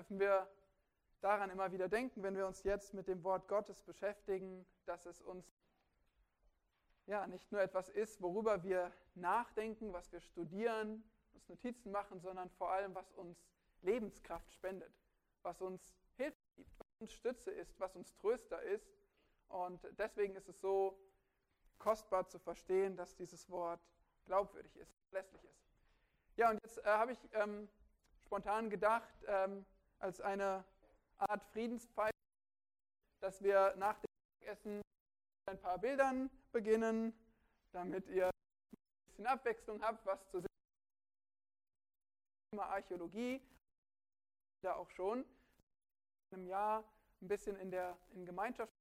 dürfen wir daran immer wieder denken, wenn wir uns jetzt mit dem Wort Gottes beschäftigen, dass es uns ja nicht nur etwas ist, worüber wir nachdenken, was wir studieren, uns Notizen machen, sondern vor allem, was uns Lebenskraft spendet, was uns Hilfe gibt, was uns Stütze ist, was uns Tröster ist. Und deswegen ist es so kostbar zu verstehen, dass dieses Wort glaubwürdig ist, verlässlich ist. Ja, und jetzt äh, habe ich ähm, spontan gedacht, ähm, als eine Art Friedenspfeife, dass wir nach dem Essen mit ein paar Bildern beginnen, damit ihr ein bisschen Abwechslung habt, was zu sehen. Thema Archäologie, da auch schon in einem Jahr ein bisschen in der in Gemeinschaft.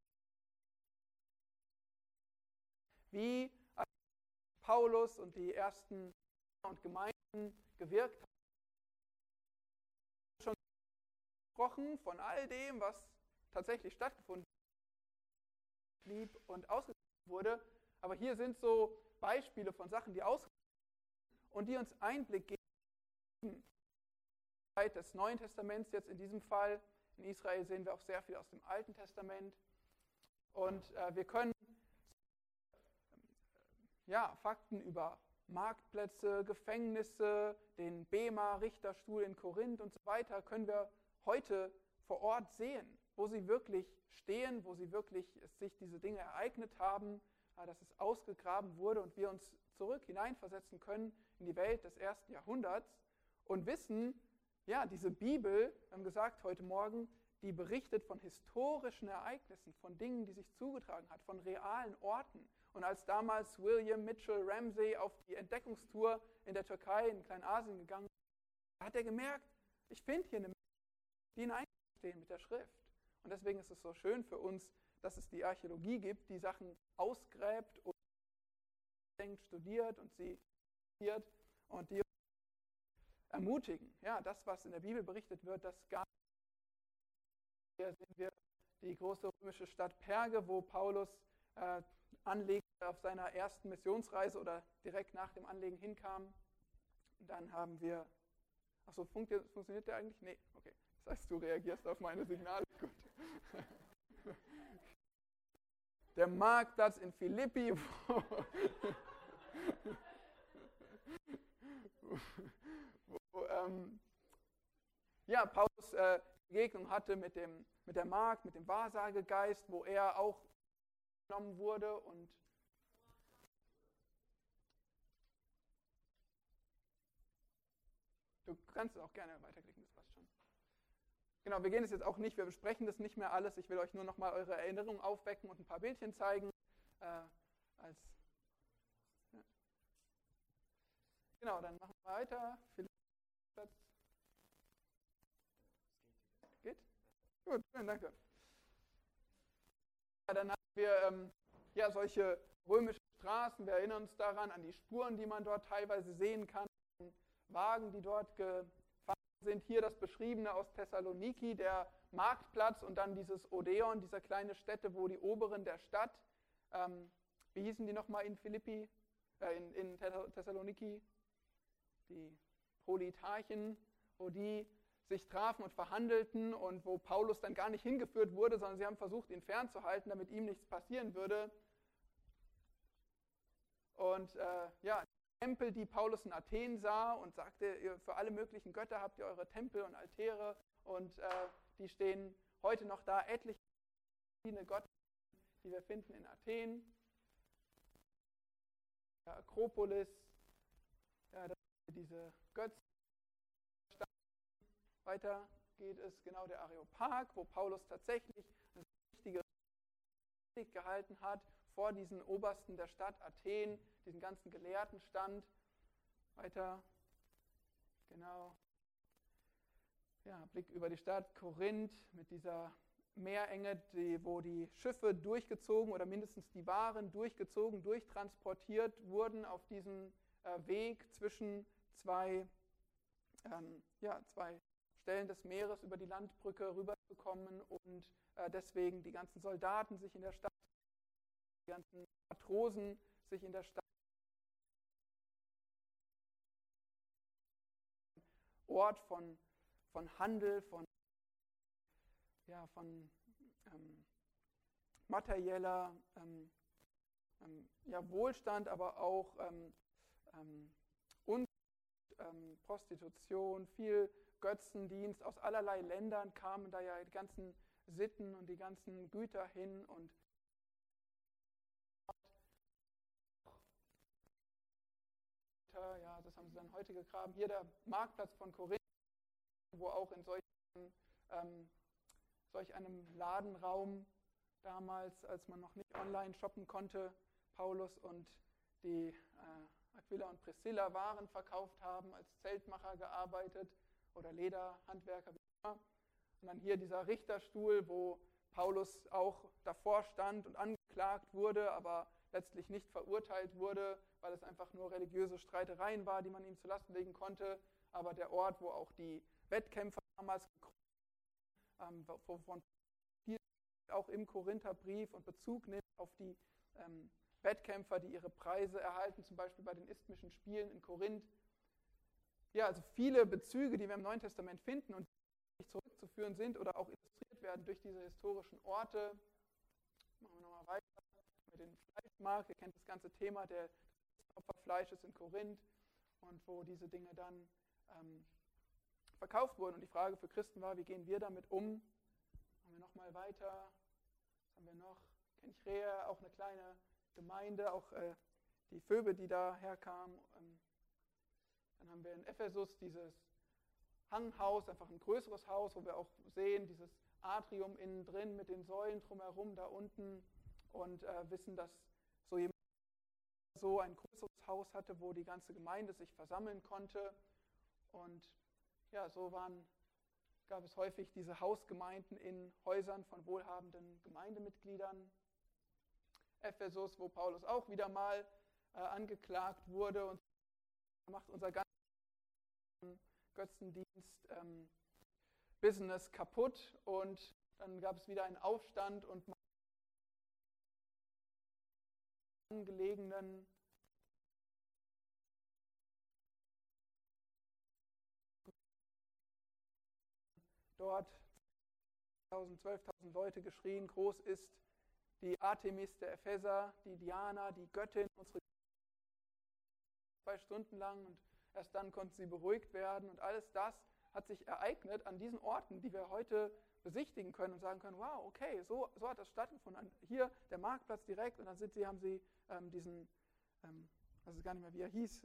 Wie Paulus und die ersten und Gemeinden gewirkt haben. Gesprochen von all dem, was tatsächlich stattgefunden blieb und ausgeführt wurde. Aber hier sind so Beispiele von Sachen, die ausgeführt und die uns Einblick geben. Des Neuen Testaments jetzt in diesem Fall. In Israel sehen wir auch sehr viel aus dem Alten Testament. Und äh, wir können ja, Fakten über Marktplätze, Gefängnisse, den Bema-Richterstuhl in Korinth und so weiter können wir heute vor Ort sehen, wo sie wirklich stehen, wo sie wirklich sich diese Dinge ereignet haben, dass es ausgegraben wurde und wir uns zurück hineinversetzen können in die Welt des ersten Jahrhunderts und wissen, ja, diese Bibel, wir haben gesagt heute Morgen, die berichtet von historischen Ereignissen, von Dingen, die sich zugetragen hat, von realen Orten. Und als damals William Mitchell Ramsey auf die Entdeckungstour in der Türkei, in Kleinasien gegangen ist, hat er gemerkt, ich finde hier eine die in Einklang stehen mit der Schrift. Und deswegen ist es so schön für uns, dass es die Archäologie gibt, die Sachen ausgräbt und denkt, studiert und sie studiert und die ermutigen. Ja, das, was in der Bibel berichtet wird, das gar nicht. Hier sehen wir die große römische Stadt Perge, wo Paulus äh, anlegte auf seiner ersten Missionsreise oder direkt nach dem Anlegen hinkam. Dann haben wir, achso, funktioniert der eigentlich? Nee, okay. Das heißt, du reagierst auf meine Signale. Gut. Der Marktplatz in Philippi, wo, wo ähm, ja, Paulus äh, Begegnung hatte mit, dem, mit der Markt, mit dem Wahrsagegeist, wo er auch genommen wurde und du kannst auch gerne weiterklicken, das passt schon. Genau, wir gehen es jetzt auch nicht, wir besprechen das nicht mehr alles. Ich will euch nur noch mal eure Erinnerungen aufwecken und ein paar Bildchen zeigen. Äh, als, ja. Genau, dann machen wir weiter. Geht? Gut, vielen Dank. Ja, dann wir ähm, ja, solche römischen Straßen, wir erinnern uns daran, an die Spuren, die man dort teilweise sehen kann, Wagen, die dort gefahren sind. Hier das Beschriebene aus Thessaloniki, der Marktplatz und dann dieses Odeon, dieser kleine Städte, wo die Oberen der Stadt, ähm, wie hießen die nochmal in Philippi, äh, in, in Thessaloniki? Die Politarchen, wo die sich trafen und verhandelten und wo Paulus dann gar nicht hingeführt wurde, sondern sie haben versucht, ihn fernzuhalten, damit ihm nichts passieren würde. Und äh, ja, Tempel, die Paulus in Athen sah und sagte, für alle möglichen Götter habt ihr eure Tempel und Altäre und äh, die stehen heute noch da, etliche verschiedene Götter, die wir finden in Athen. Ja, Akropolis, ja, diese Götzen weiter geht es genau der Areopag, wo Paulus tatsächlich eine Predigt gehalten hat vor diesen Obersten der Stadt Athen, diesen ganzen Gelehrten stand. Weiter, genau. Ja, Blick über die Stadt Korinth mit dieser Meerenge, die, wo die Schiffe durchgezogen oder mindestens die Waren durchgezogen, durchtransportiert wurden auf diesem äh, Weg zwischen zwei, ähm, ja, zwei Stellen des Meeres über die Landbrücke rüberzukommen und äh, deswegen die ganzen Soldaten sich in der Stadt, ganzen Matrosen sich in der Stadt Ort von, von Handel, von ja, von ähm, materieller ähm, ähm, ja, Wohlstand, aber auch ähm, ähm, und Prostitution, viel Götzendienst. Aus allerlei Ländern kamen da ja die ganzen Sitten und die ganzen Güter hin und ja, das haben sie dann heute gegraben. Hier der Marktplatz von Korinth, wo auch in solchen, ähm, solch einem Ladenraum damals, als man noch nicht online shoppen konnte, Paulus und die äh, Aquila und Priscilla Waren verkauft haben, als Zeltmacher gearbeitet oder Lederhandwerker. Und dann hier dieser Richterstuhl, wo Paulus auch davor stand und angeklagt wurde, aber letztlich nicht verurteilt wurde, weil es einfach nur religiöse Streitereien war, die man ihm zu Lasten legen konnte. Aber der Ort, wo auch die Wettkämpfer damals ähm, wovon auch im Korintherbrief und Bezug nimmt auf die ähm, Wettkämpfer, die ihre Preise erhalten, zum Beispiel bei den isthmischen Spielen in Korinth. Ja, also viele Bezüge, die wir im Neuen Testament finden und die zurückzuführen sind oder auch illustriert werden durch diese historischen Orte. Machen wir nochmal weiter mit dem Fleischmarkt. Ihr kennt das ganze Thema der Opferfleisches in Korinth und wo diese Dinge dann ähm, verkauft wurden. Und die Frage für Christen war, wie gehen wir damit um? Machen wir nochmal weiter. Was haben wir noch? Kenchrea, auch eine kleine Gemeinde, auch äh, die Phoebe, die da herkam. Ähm, dann haben wir in Ephesus dieses Hanghaus, einfach ein größeres Haus, wo wir auch sehen, dieses Atrium innen drin mit den Säulen drumherum da unten und äh, wissen, dass so ein größeres Haus hatte, wo die ganze Gemeinde sich versammeln konnte. Und ja, so waren, gab es häufig diese Hausgemeinden in Häusern von wohlhabenden Gemeindemitgliedern. Ephesus, wo Paulus auch wieder mal äh, angeklagt wurde und macht unser ganzes Götzendienst ähm, Business kaputt und dann gab es wieder einen Aufstand und angelegenen dort 1000, 12.000 Leute geschrien, groß ist die Artemis der Epheser, die Diana, die Göttin, unsere zwei Stunden lang und erst dann konnten sie beruhigt werden und alles das hat sich ereignet an diesen Orten, die wir heute besichtigen können und sagen können, wow, okay, so, so hat das stattgefunden. Hier der Marktplatz direkt und dann sind sie, haben sie ähm, diesen, ähm, weiß gar nicht mehr, wie er hieß,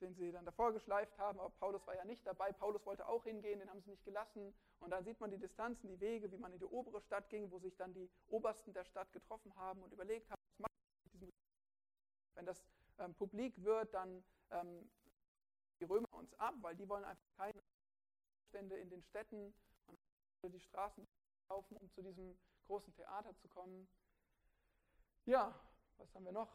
den sie dann davor geschleift haben, aber Paulus war ja nicht dabei. Paulus wollte auch hingehen, den haben sie nicht gelassen. Und dann sieht man die Distanzen, die Wege, wie man in die obere Stadt ging, wo sich dann die Obersten der Stadt getroffen haben und überlegt haben, was machen wir mit diesem Wenn das ähm, publik wird, dann ähm, die Römer uns ab, weil die wollen einfach keine Stände in den Städten die Straßen laufen, um zu diesem großen Theater zu kommen. Ja, was haben wir noch?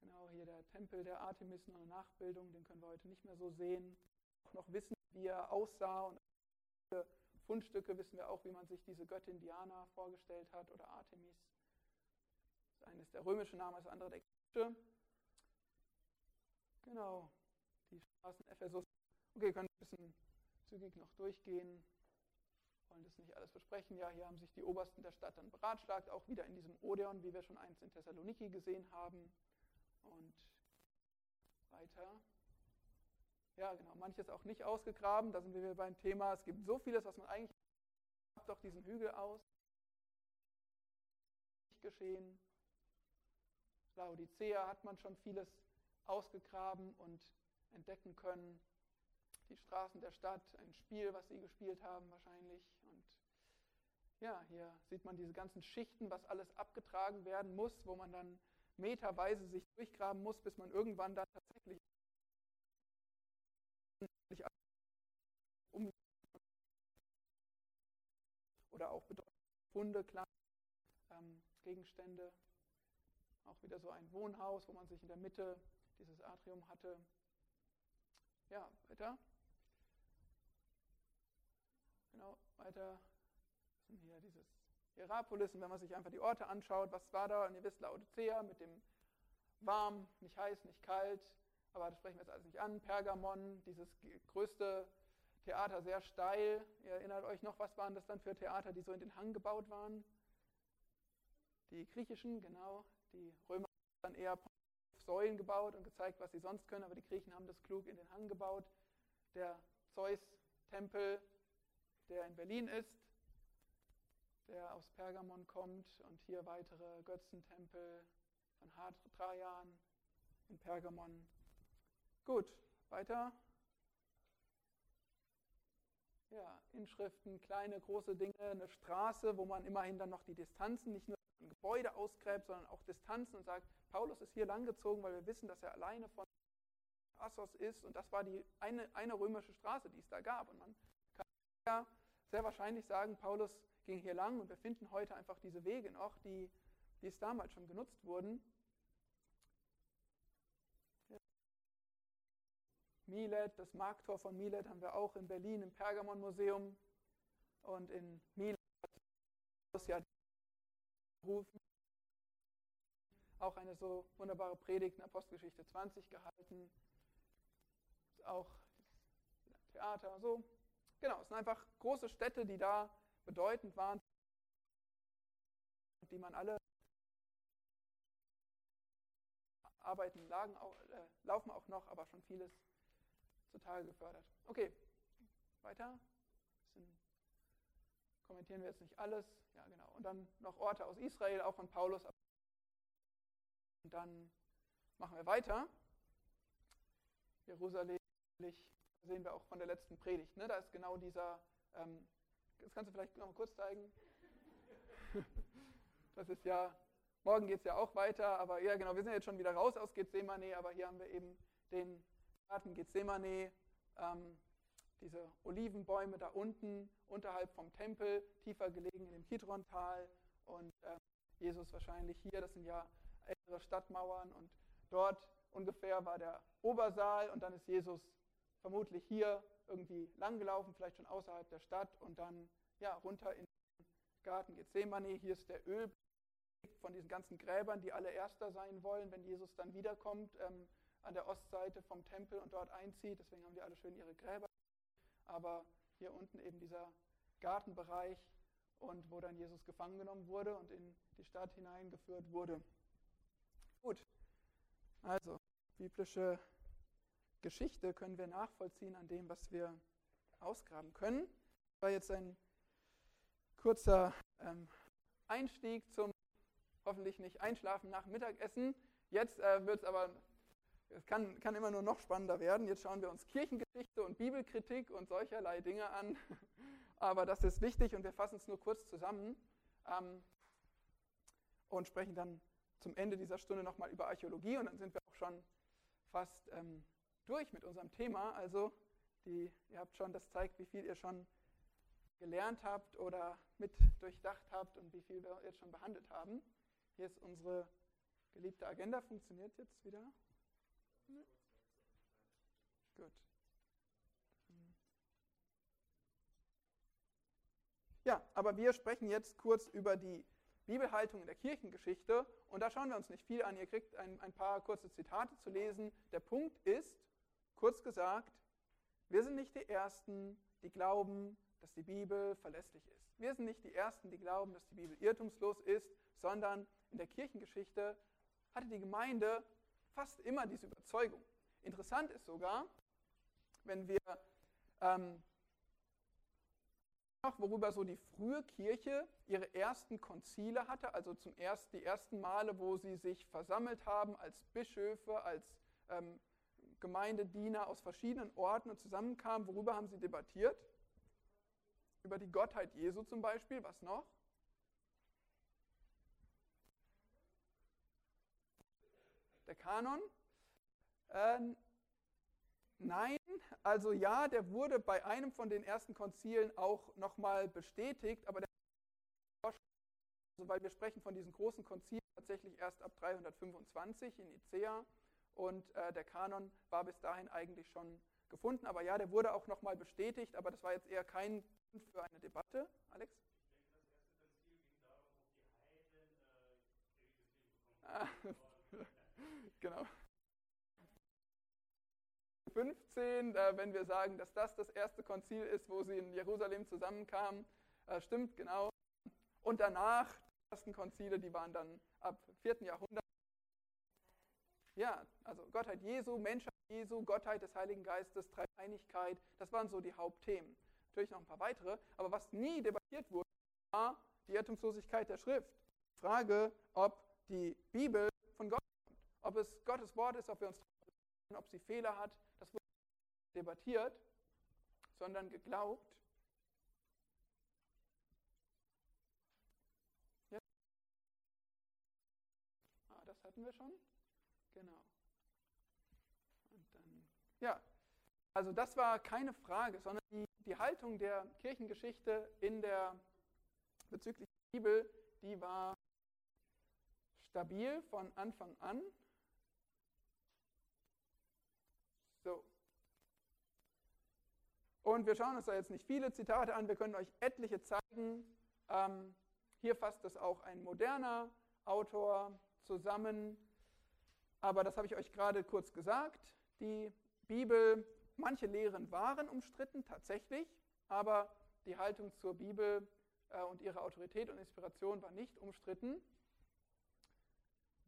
Genau, hier der Tempel der Artemis, eine Nachbildung, den können wir heute nicht mehr so sehen. Auch noch wissen, wie er aussah und Fundstücke wissen wir auch, wie man sich diese Göttin Diana vorgestellt hat oder Artemis. Das eine ist der römische Name, das andere der griechische. Genau, die Straßen Ephesus. Okay, können ein bisschen zügig noch durchgehen. Wollen das nicht alles besprechen. Ja, hier haben sich die Obersten der Stadt dann beratschlagt, auch wieder in diesem Odeon, wie wir schon eins in Thessaloniki gesehen haben. Und weiter. Ja, genau, manches auch nicht ausgegraben. Da sind wir beim Thema. Es gibt so vieles, was man eigentlich doch diesen Hügel aus. Nicht geschehen. Laodicea hat man schon vieles ausgegraben und entdecken können. Die Straßen der Stadt, ein Spiel, was sie gespielt haben wahrscheinlich. Und ja, hier sieht man diese ganzen Schichten, was alles abgetragen werden muss, wo man dann meterweise sich durchgraben muss, bis man irgendwann dann tatsächlich um oder auch Funde, kleine ähm, Gegenstände. Auch wieder so ein Wohnhaus, wo man sich in der Mitte dieses Atrium hatte. Ja, weiter. Genau, weiter. Das sind hier dieses Hierapolis. Und wenn man sich einfach die Orte anschaut, was war da? Und ihr wisst, Laodicea mit dem warm, nicht heiß, nicht kalt. Aber das sprechen wir jetzt alles nicht an. Pergamon, dieses größte Theater sehr steil. Ihr erinnert euch noch, was waren das dann für Theater, die so in den Hang gebaut waren? Die griechischen, genau. Die Römer haben dann eher Säulen gebaut und gezeigt, was sie sonst können, aber die Griechen haben das klug in den Hang gebaut. Der Zeus-Tempel, der in Berlin ist, der aus Pergamon kommt und hier weitere Götzentempel von Hadrian in Pergamon. Gut, weiter. Ja, Inschriften, kleine, große Dinge, eine Straße, wo man immerhin dann noch die Distanzen, nicht nur ein Gebäude ausgräbt, sondern auch Distanzen und sagt, Paulus ist hier langgezogen, weil wir wissen, dass er alleine von Assos ist und das war die eine, eine römische Straße, die es da gab. Und man kann ja sehr wahrscheinlich sagen, Paulus ging hier lang und wir finden heute einfach diese Wege noch, die, die es damals schon genutzt wurden. Milet, das Markttor von Milet haben wir auch in Berlin im Pergamon-Museum und in Milet ja. Auch eine so wunderbare Predigt in Apostelgeschichte 20 gehalten. Auch Theater, so. Genau, es sind einfach große Städte, die da bedeutend waren, die man alle arbeiten, lagen, äh, laufen auch noch, aber schon vieles zutage gefördert. Okay, weiter. Bisschen kommentieren wir jetzt nicht alles. Ja, genau. Und dann noch Orte aus Israel, auch von Paulus. Und dann machen wir weiter. Jerusalem sehen wir auch von der letzten Predigt. Ne? Da ist genau dieser, ähm, das kannst du vielleicht noch mal kurz zeigen. Das ist ja, morgen geht es ja auch weiter, aber ja genau, wir sind jetzt schon wieder raus aus Gethsemane, aber hier haben wir eben den Garten Gethsemane, ähm, diese Olivenbäume da unten, unterhalb vom Tempel, tiefer gelegen in dem Kidron-Tal und äh, Jesus wahrscheinlich hier, das sind ja ältere Stadtmauern und dort ungefähr war der Obersaal und dann ist Jesus vermutlich hier irgendwie langgelaufen, vielleicht schon außerhalb der Stadt und dann ja, runter in den Garten Gethsemane. Hier ist der Öl von diesen ganzen Gräbern, die alle Erster sein wollen, wenn Jesus dann wiederkommt. Ähm, an der Ostseite vom Tempel und dort einzieht. Deswegen haben die alle schön ihre Gräber. Aber hier unten eben dieser Gartenbereich und wo dann Jesus gefangen genommen wurde und in die Stadt hineingeführt wurde. Gut, also biblische Geschichte können wir nachvollziehen an dem, was wir ausgraben können. Das war jetzt ein kurzer ähm, Einstieg zum hoffentlich nicht Einschlafen nach Mittagessen. Jetzt äh, wird es aber es kann, kann immer nur noch spannender werden. Jetzt schauen wir uns Kirchengeschichte und Bibelkritik und solcherlei Dinge an. Aber das ist wichtig und wir fassen es nur kurz zusammen ähm, und sprechen dann zum Ende dieser Stunde nochmal über Archäologie und dann sind wir auch schon fast ähm, durch mit unserem Thema. Also die, ihr habt schon, das zeigt, wie viel ihr schon gelernt habt oder mit durchdacht habt und wie viel wir jetzt schon behandelt haben. Hier ist unsere geliebte Agenda. Funktioniert jetzt wieder? Gut. Ja, aber wir sprechen jetzt kurz über die Bibelhaltung in der Kirchengeschichte und da schauen wir uns nicht viel an. Ihr kriegt ein, ein paar kurze Zitate zu lesen. Der Punkt ist, kurz gesagt, wir sind nicht die Ersten, die glauben, dass die Bibel verlässlich ist. Wir sind nicht die Ersten, die glauben, dass die Bibel irrtumslos ist, sondern in der Kirchengeschichte hatte die Gemeinde fast immer diese Überzeugung. Interessant ist sogar, wenn wir ähm, noch, worüber so die frühe Kirche ihre ersten Konzile hatte, also zum ersten, die ersten Male, wo sie sich versammelt haben als Bischöfe, als ähm, Gemeindediener aus verschiedenen Orten und zusammenkamen, worüber haben sie debattiert? Über die Gottheit Jesu zum Beispiel, was noch? Der Kanon. Äh, nein, also ja, der wurde bei einem von den ersten Konzilen auch nochmal bestätigt, aber der, also weil wir sprechen von diesen großen Konzilen tatsächlich erst ab 325 in Nicea und äh, der Kanon war bis dahin eigentlich schon gefunden, aber ja, der wurde auch nochmal bestätigt, aber das war jetzt eher kein Grund für eine Debatte. Alex? genau. 15, äh, wenn wir sagen, dass das das erste Konzil ist, wo sie in Jerusalem zusammenkamen. Äh, stimmt, genau. Und danach, die ersten Konzile, die waren dann ab 4. Jahrhundert. Ja, also Gottheit Jesu, Menschheit Jesu, Gottheit des Heiligen Geistes, Dreieinigkeit, das waren so die Hauptthemen. Natürlich noch ein paar weitere, aber was nie debattiert wurde, war die Irrtumslosigkeit der Schrift. Die Frage, ob die Bibel von Gott kommt, ob es Gottes Wort ist, ob wir uns ob sie Fehler hat, das wurde nicht debattiert, sondern geglaubt. Ja. Ah, das hatten wir schon. Genau. Und dann, ja, also das war keine Frage, sondern die, die Haltung der Kirchengeschichte in der bezüglich der Bibel, die war stabil von Anfang an. So. Und wir schauen uns da jetzt nicht viele Zitate an, wir können euch etliche zeigen. Ähm, hier fasst es auch ein moderner Autor zusammen, aber das habe ich euch gerade kurz gesagt. Die Bibel, manche Lehren waren umstritten tatsächlich, aber die Haltung zur Bibel äh, und ihre Autorität und Inspiration war nicht umstritten.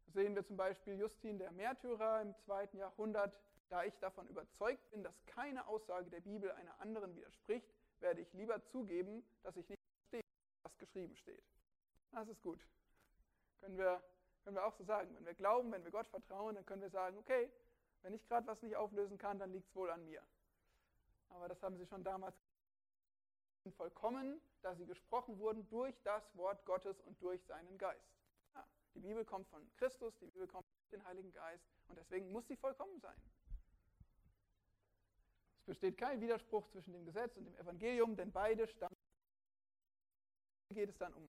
Sehen wir zum Beispiel Justin der Märtyrer im zweiten Jahrhundert, da ich davon überzeugt bin, dass keine Aussage der Bibel einer anderen widerspricht, werde ich lieber zugeben, dass ich nicht verstehe, was geschrieben steht. Das ist gut. Können wir, können wir auch so sagen. Wenn wir glauben, wenn wir Gott vertrauen, dann können wir sagen, okay, wenn ich gerade was nicht auflösen kann, dann liegt es wohl an mir. Aber das haben sie schon damals vollkommen, da sie gesprochen wurden durch das Wort Gottes und durch seinen Geist. Ja, die Bibel kommt von Christus, die Bibel kommt von den Heiligen Geist und deswegen muss sie vollkommen sein. Es besteht kein Widerspruch zwischen dem Gesetz und dem Evangelium, denn beide stammen. Hier geht es dann um.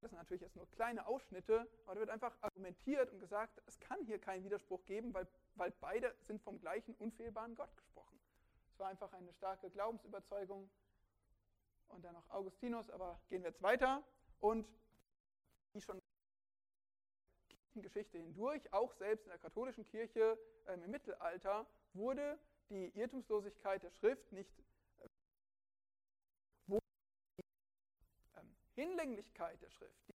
Das sind natürlich jetzt nur kleine Ausschnitte, aber da wird einfach argumentiert und gesagt, es kann hier keinen Widerspruch geben, weil, weil beide sind vom gleichen unfehlbaren Gott gesprochen. Es war einfach eine starke Glaubensüberzeugung. Und dann noch Augustinus, aber gehen wir jetzt weiter. Und wie schon Geschichte hindurch, auch selbst in der katholischen Kirche ähm, im Mittelalter, wurde die Irrtumslosigkeit der Schrift nicht, äh, wo die ähm, Hinlänglichkeit der Schrift, die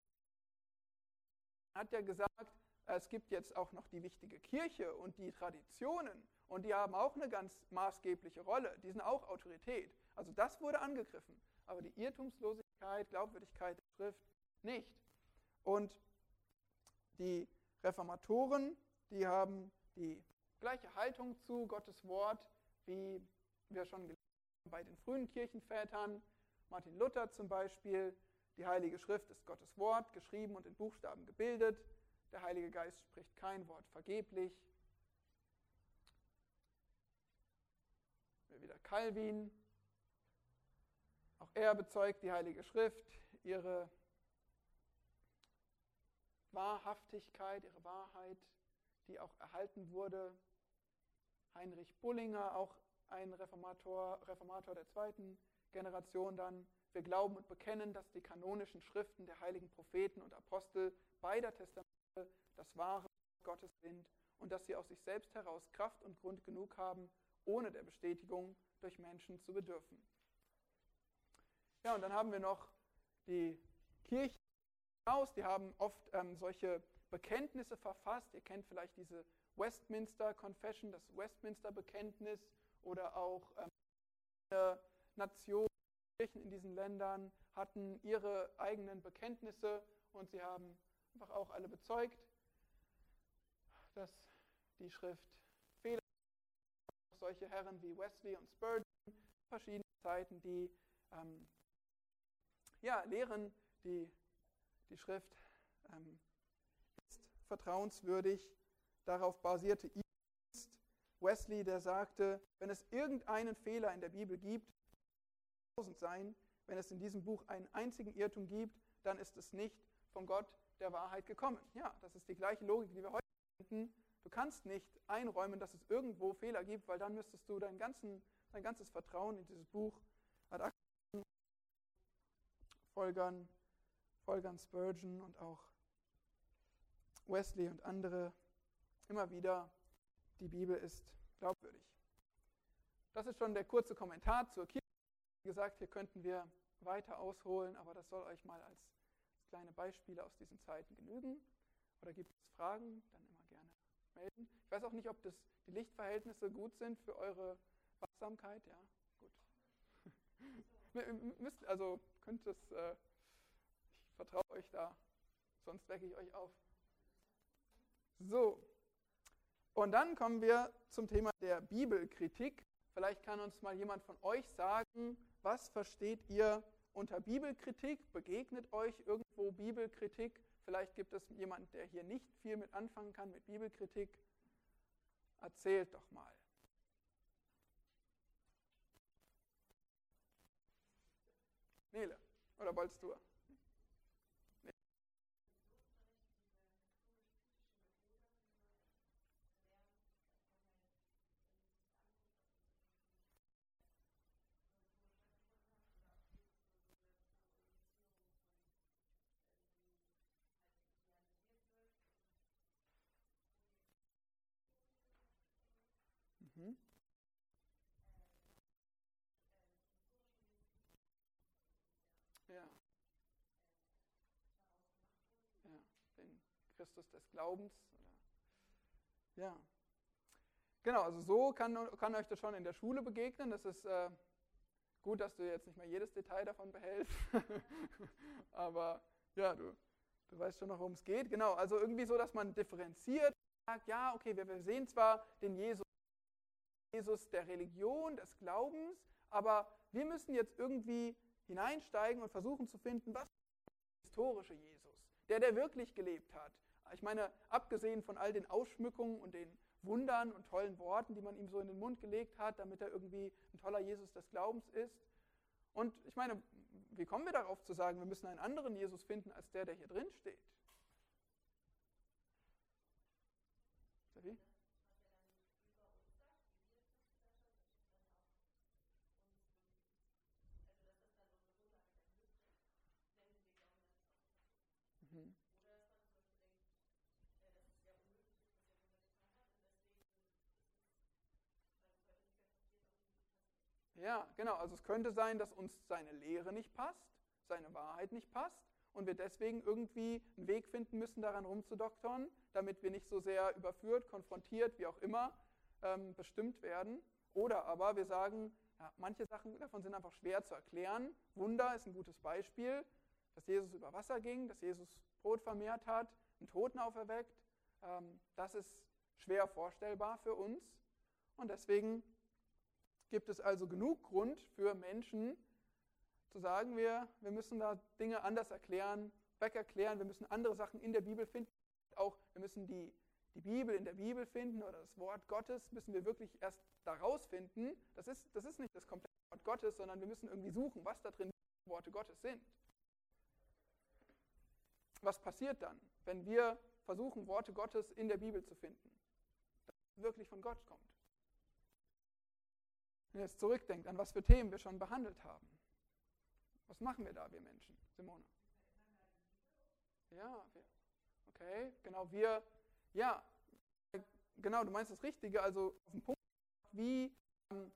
hat ja gesagt, es gibt jetzt auch noch die wichtige Kirche und die Traditionen und die haben auch eine ganz maßgebliche Rolle, die sind auch Autorität. Also das wurde angegriffen, aber die Irrtumslosigkeit, Glaubwürdigkeit der Schrift nicht. Und die Reformatoren, die haben die gleiche Haltung zu Gottes Wort, wie wir schon gelesen haben bei den frühen Kirchenvätern. Martin Luther zum Beispiel. Die Heilige Schrift ist Gottes Wort, geschrieben und in Buchstaben gebildet. Der Heilige Geist spricht kein Wort vergeblich. Wieder Calvin. Auch er bezeugt die Heilige Schrift, ihre Wahrhaftigkeit, ihre Wahrheit, die auch erhalten wurde Heinrich Bullinger, auch ein Reformator, Reformator der zweiten Generation dann. Wir glauben und bekennen, dass die kanonischen Schriften der heiligen Propheten und Apostel beider Testamente das wahre Gottes sind und dass sie aus sich selbst heraus Kraft und Grund genug haben, ohne der Bestätigung durch Menschen zu bedürfen. Ja, und dann haben wir noch die Kirche aus, die haben oft ähm, solche Bekenntnisse verfasst. Ihr kennt vielleicht diese Westminster Confession, das Westminster Bekenntnis oder auch ähm, Nationen, Kirchen in diesen Ländern hatten ihre eigenen Bekenntnisse und sie haben einfach auch alle bezeugt, dass die Schrift Fehler auch solche Herren wie Wesley und Spurgeon verschiedene Zeiten, die ähm, ja, lehren, die, die Schrift ähm, ist vertrauenswürdig. Darauf basierte Wesley, der sagte, wenn es irgendeinen Fehler in der Bibel gibt, tausend sein, wenn es in diesem Buch einen einzigen Irrtum gibt, dann ist es nicht von Gott der Wahrheit gekommen. Ja, das ist die gleiche Logik, die wir heute finden. Du kannst nicht einräumen, dass es irgendwo Fehler gibt, weil dann müsstest du dein, ganzen, dein ganzes Vertrauen in dieses Buch ad folgern, folgern Spurgeon und auch Wesley und andere immer wieder, die Bibel ist glaubwürdig. das ist schon der kurze Kommentar zur Kirche. Wie gesagt, hier könnten wir weiter ausholen, aber das soll euch mal als kleine Beispiele aus diesen Zeiten genügen. Oder gibt es Fragen, dann immer gerne melden. Ich weiß auch nicht, ob das, die Lichtverhältnisse gut sind für eure Wachsamkeit. Ja, gut. Müsst, also könnt es, äh, ich vertraue euch da, sonst wecke ich euch auf. So, und dann kommen wir zum Thema der Bibelkritik. Vielleicht kann uns mal jemand von euch sagen, was versteht ihr unter Bibelkritik? Begegnet euch irgendwo Bibelkritik? Vielleicht gibt es jemanden, der hier nicht viel mit anfangen kann mit Bibelkritik. Erzählt doch mal. Nele, oder wolltest du? Mhm. Ja. Ja, den Christus des Glaubens. Ja. Genau, also so kann, kann euch das schon in der Schule begegnen. Das ist äh, gut, dass du jetzt nicht mehr jedes Detail davon behältst. Aber ja, du, du weißt schon noch, worum es geht. Genau, also irgendwie so, dass man differenziert, sagt, ja, okay, wir, wir sehen zwar den Jesus Jesus der Religion, des Glaubens, aber wir müssen jetzt irgendwie hineinsteigen und versuchen zu finden, was ist der historische Jesus, der, der wirklich gelebt hat. Ich meine, abgesehen von all den Ausschmückungen und den Wundern und tollen Worten, die man ihm so in den Mund gelegt hat, damit er irgendwie ein toller Jesus des Glaubens ist. Und ich meine, wie kommen wir darauf zu sagen, wir müssen einen anderen Jesus finden als der, der hier drin steht? Ja, genau. Also es könnte sein, dass uns seine Lehre nicht passt, seine Wahrheit nicht passt und wir deswegen irgendwie einen Weg finden müssen, daran rumzudoktern, damit wir nicht so sehr überführt, konfrontiert, wie auch immer, ähm, bestimmt werden. Oder aber wir sagen, ja, manche Sachen davon sind einfach schwer zu erklären. Wunder ist ein gutes Beispiel, dass Jesus über Wasser ging, dass Jesus Brot vermehrt hat, einen Toten auferweckt. Ähm, das ist schwer vorstellbar für uns. Und deswegen gibt es also genug Grund für Menschen zu sagen, wir, wir müssen da Dinge anders erklären, wegerklären, wir müssen andere Sachen in der Bibel finden. Auch wir müssen die, die Bibel in der Bibel finden oder das Wort Gottes müssen wir wirklich erst daraus finden. Das ist, das ist nicht das komplette Wort Gottes, sondern wir müssen irgendwie suchen, was da drin Worte Gottes sind. Was passiert dann, wenn wir versuchen, Worte Gottes in der Bibel zu finden? Dass es wirklich von Gott kommt. Wenn ihr jetzt zurückdenkt, an was für Themen wir schon behandelt haben. Was machen wir da, wir Menschen? Simone? Ja, okay, genau, wir, ja, genau, du meinst das Richtige, also auf den Punkt, wie, ähm,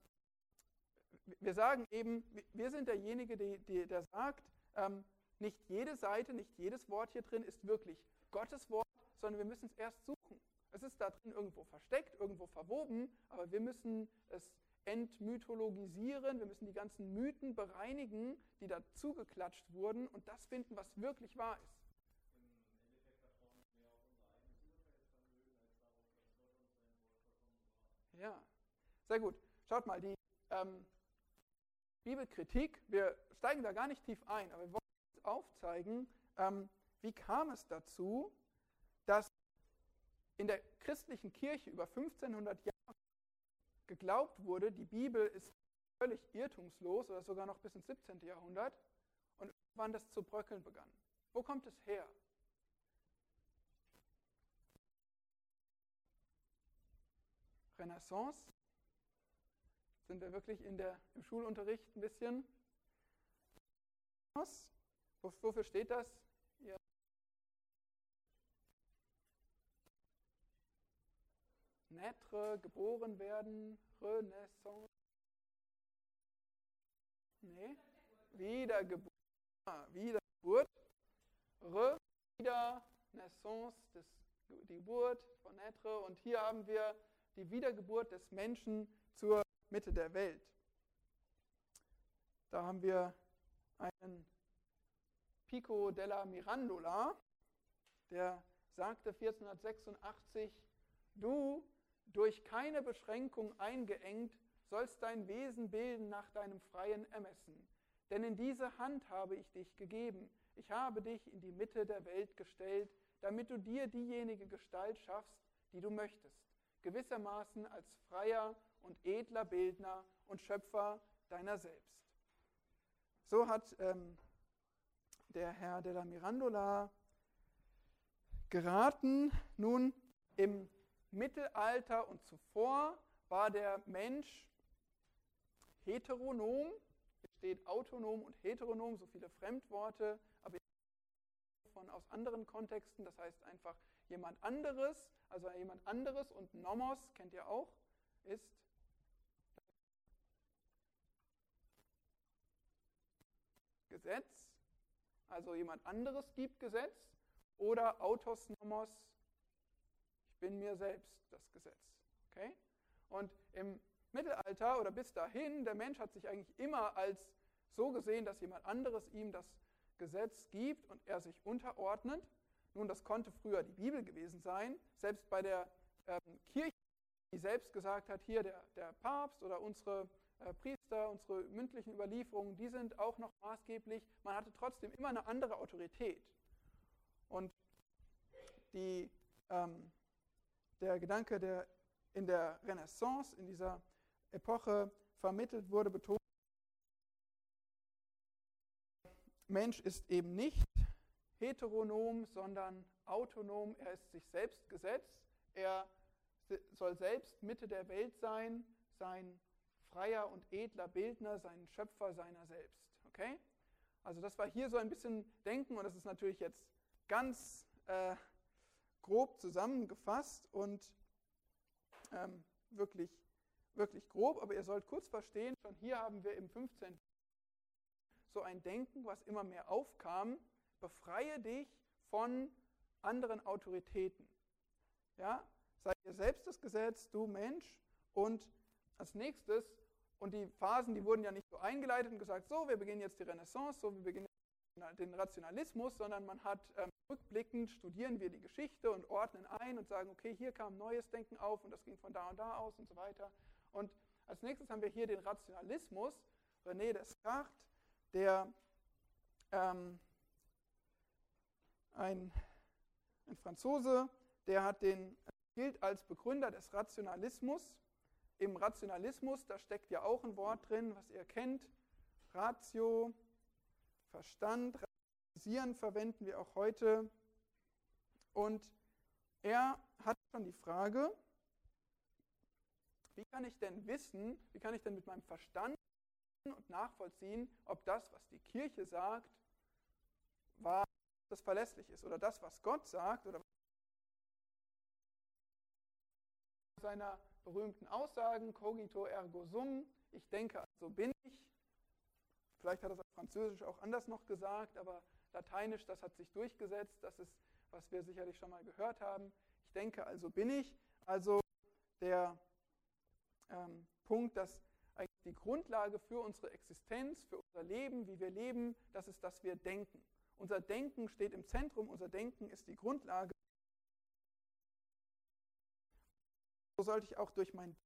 wir sagen eben, wir sind derjenige, der, der sagt, ähm, nicht jede Seite, nicht jedes Wort hier drin ist wirklich Gottes Wort, sondern wir müssen es erst suchen. Es ist da drin irgendwo versteckt, irgendwo verwoben, aber wir müssen es entmythologisieren, wir müssen die ganzen Mythen bereinigen, die dazu geklatscht wurden und das finden, was wirklich wahr ist. Ja, sehr gut. Schaut mal, die ähm, Bibelkritik, wir steigen da gar nicht tief ein, aber wir wollen aufzeigen, ähm, wie kam es dazu, dass in der christlichen Kirche über 1500 Jahre geglaubt wurde, die Bibel ist völlig irrtumslos oder sogar noch bis ins 17. Jahrhundert und irgendwann das zu bröckeln begann. Wo kommt es her? Renaissance? Sind wir wirklich in der, im Schulunterricht ein bisschen? Wofür steht das? Naître, geboren werden, Renaissance. Wiedergeburt. Wiedergeburt. Re, wieder, Naissance, das, die Geburt von Etre. Und hier haben wir die Wiedergeburt des Menschen zur Mitte der Welt. Da haben wir einen Pico della Mirandola, der sagte 1486, du, durch keine Beschränkung eingeengt, sollst dein Wesen bilden nach deinem freien Ermessen. Denn in diese Hand habe ich dich gegeben. Ich habe dich in die Mitte der Welt gestellt, damit du dir diejenige Gestalt schaffst, die du möchtest, gewissermaßen als freier und edler Bildner und Schöpfer deiner selbst. So hat ähm, der Herr de la Mirandola geraten. Nun, im Mittelalter und zuvor war der Mensch heteronom. Es steht autonom und heteronom, so viele Fremdworte, aber von aus anderen Kontexten, das heißt einfach jemand anderes, also jemand anderes und Nomos kennt ihr auch, ist Gesetz, also jemand anderes gibt Gesetz, oder Autos Nomos, bin mir selbst das Gesetz. Okay? Und im Mittelalter oder bis dahin, der Mensch hat sich eigentlich immer als so gesehen, dass jemand anderes ihm das Gesetz gibt und er sich unterordnet. Nun, das konnte früher die Bibel gewesen sein. Selbst bei der ähm, Kirche, die selbst gesagt hat, hier der, der Papst oder unsere äh, Priester, unsere mündlichen Überlieferungen, die sind auch noch maßgeblich. Man hatte trotzdem immer eine andere Autorität. Und die, ähm, der Gedanke, der in der Renaissance, in dieser Epoche vermittelt wurde, betont, Mensch ist eben nicht heteronom, sondern autonom. Er ist sich selbst gesetzt. Er soll selbst Mitte der Welt sein, sein freier und edler Bildner, sein Schöpfer seiner selbst. Okay? Also das war hier so ein bisschen Denken und das ist natürlich jetzt ganz äh, grob zusammengefasst und ähm, wirklich, wirklich grob, aber ihr sollt kurz verstehen, schon hier haben wir im 15. so ein Denken, was immer mehr aufkam, befreie dich von anderen Autoritäten. Ja, sei dir selbst das Gesetz, du Mensch, und als nächstes, und die Phasen, die wurden ja nicht so eingeleitet und gesagt, so, wir beginnen jetzt die Renaissance, so, wir beginnen den Rationalismus, sondern man hat ähm, rückblickend, studieren wir die Geschichte und ordnen ein und sagen, okay, hier kam neues Denken auf und das ging von da und da aus und so weiter. Und als nächstes haben wir hier den Rationalismus, René Descartes, der ähm, ein, ein Franzose, der hat den, gilt als Begründer des Rationalismus im Rationalismus, da steckt ja auch ein Wort drin, was ihr kennt. Ratio, Verstand, Rationalisieren verwenden wir auch heute. Und er hat schon die Frage, wie kann ich denn wissen, wie kann ich denn mit meinem Verstand und nachvollziehen, ob das, was die Kirche sagt, wahr, das verlässlich ist oder das, was Gott sagt oder seiner berühmten Aussagen, cogito ergo sum, ich denke, also bin ich. Vielleicht hat er es auf Französisch auch anders noch gesagt, aber Lateinisch, das hat sich durchgesetzt, das ist, was wir sicherlich schon mal gehört haben. Ich denke, also bin ich. Also der ähm, Punkt, dass eigentlich die Grundlage für unsere Existenz, für unser Leben, wie wir leben, das ist, dass wir denken. Unser Denken steht im Zentrum, unser Denken ist die Grundlage so sollte ich auch durch mein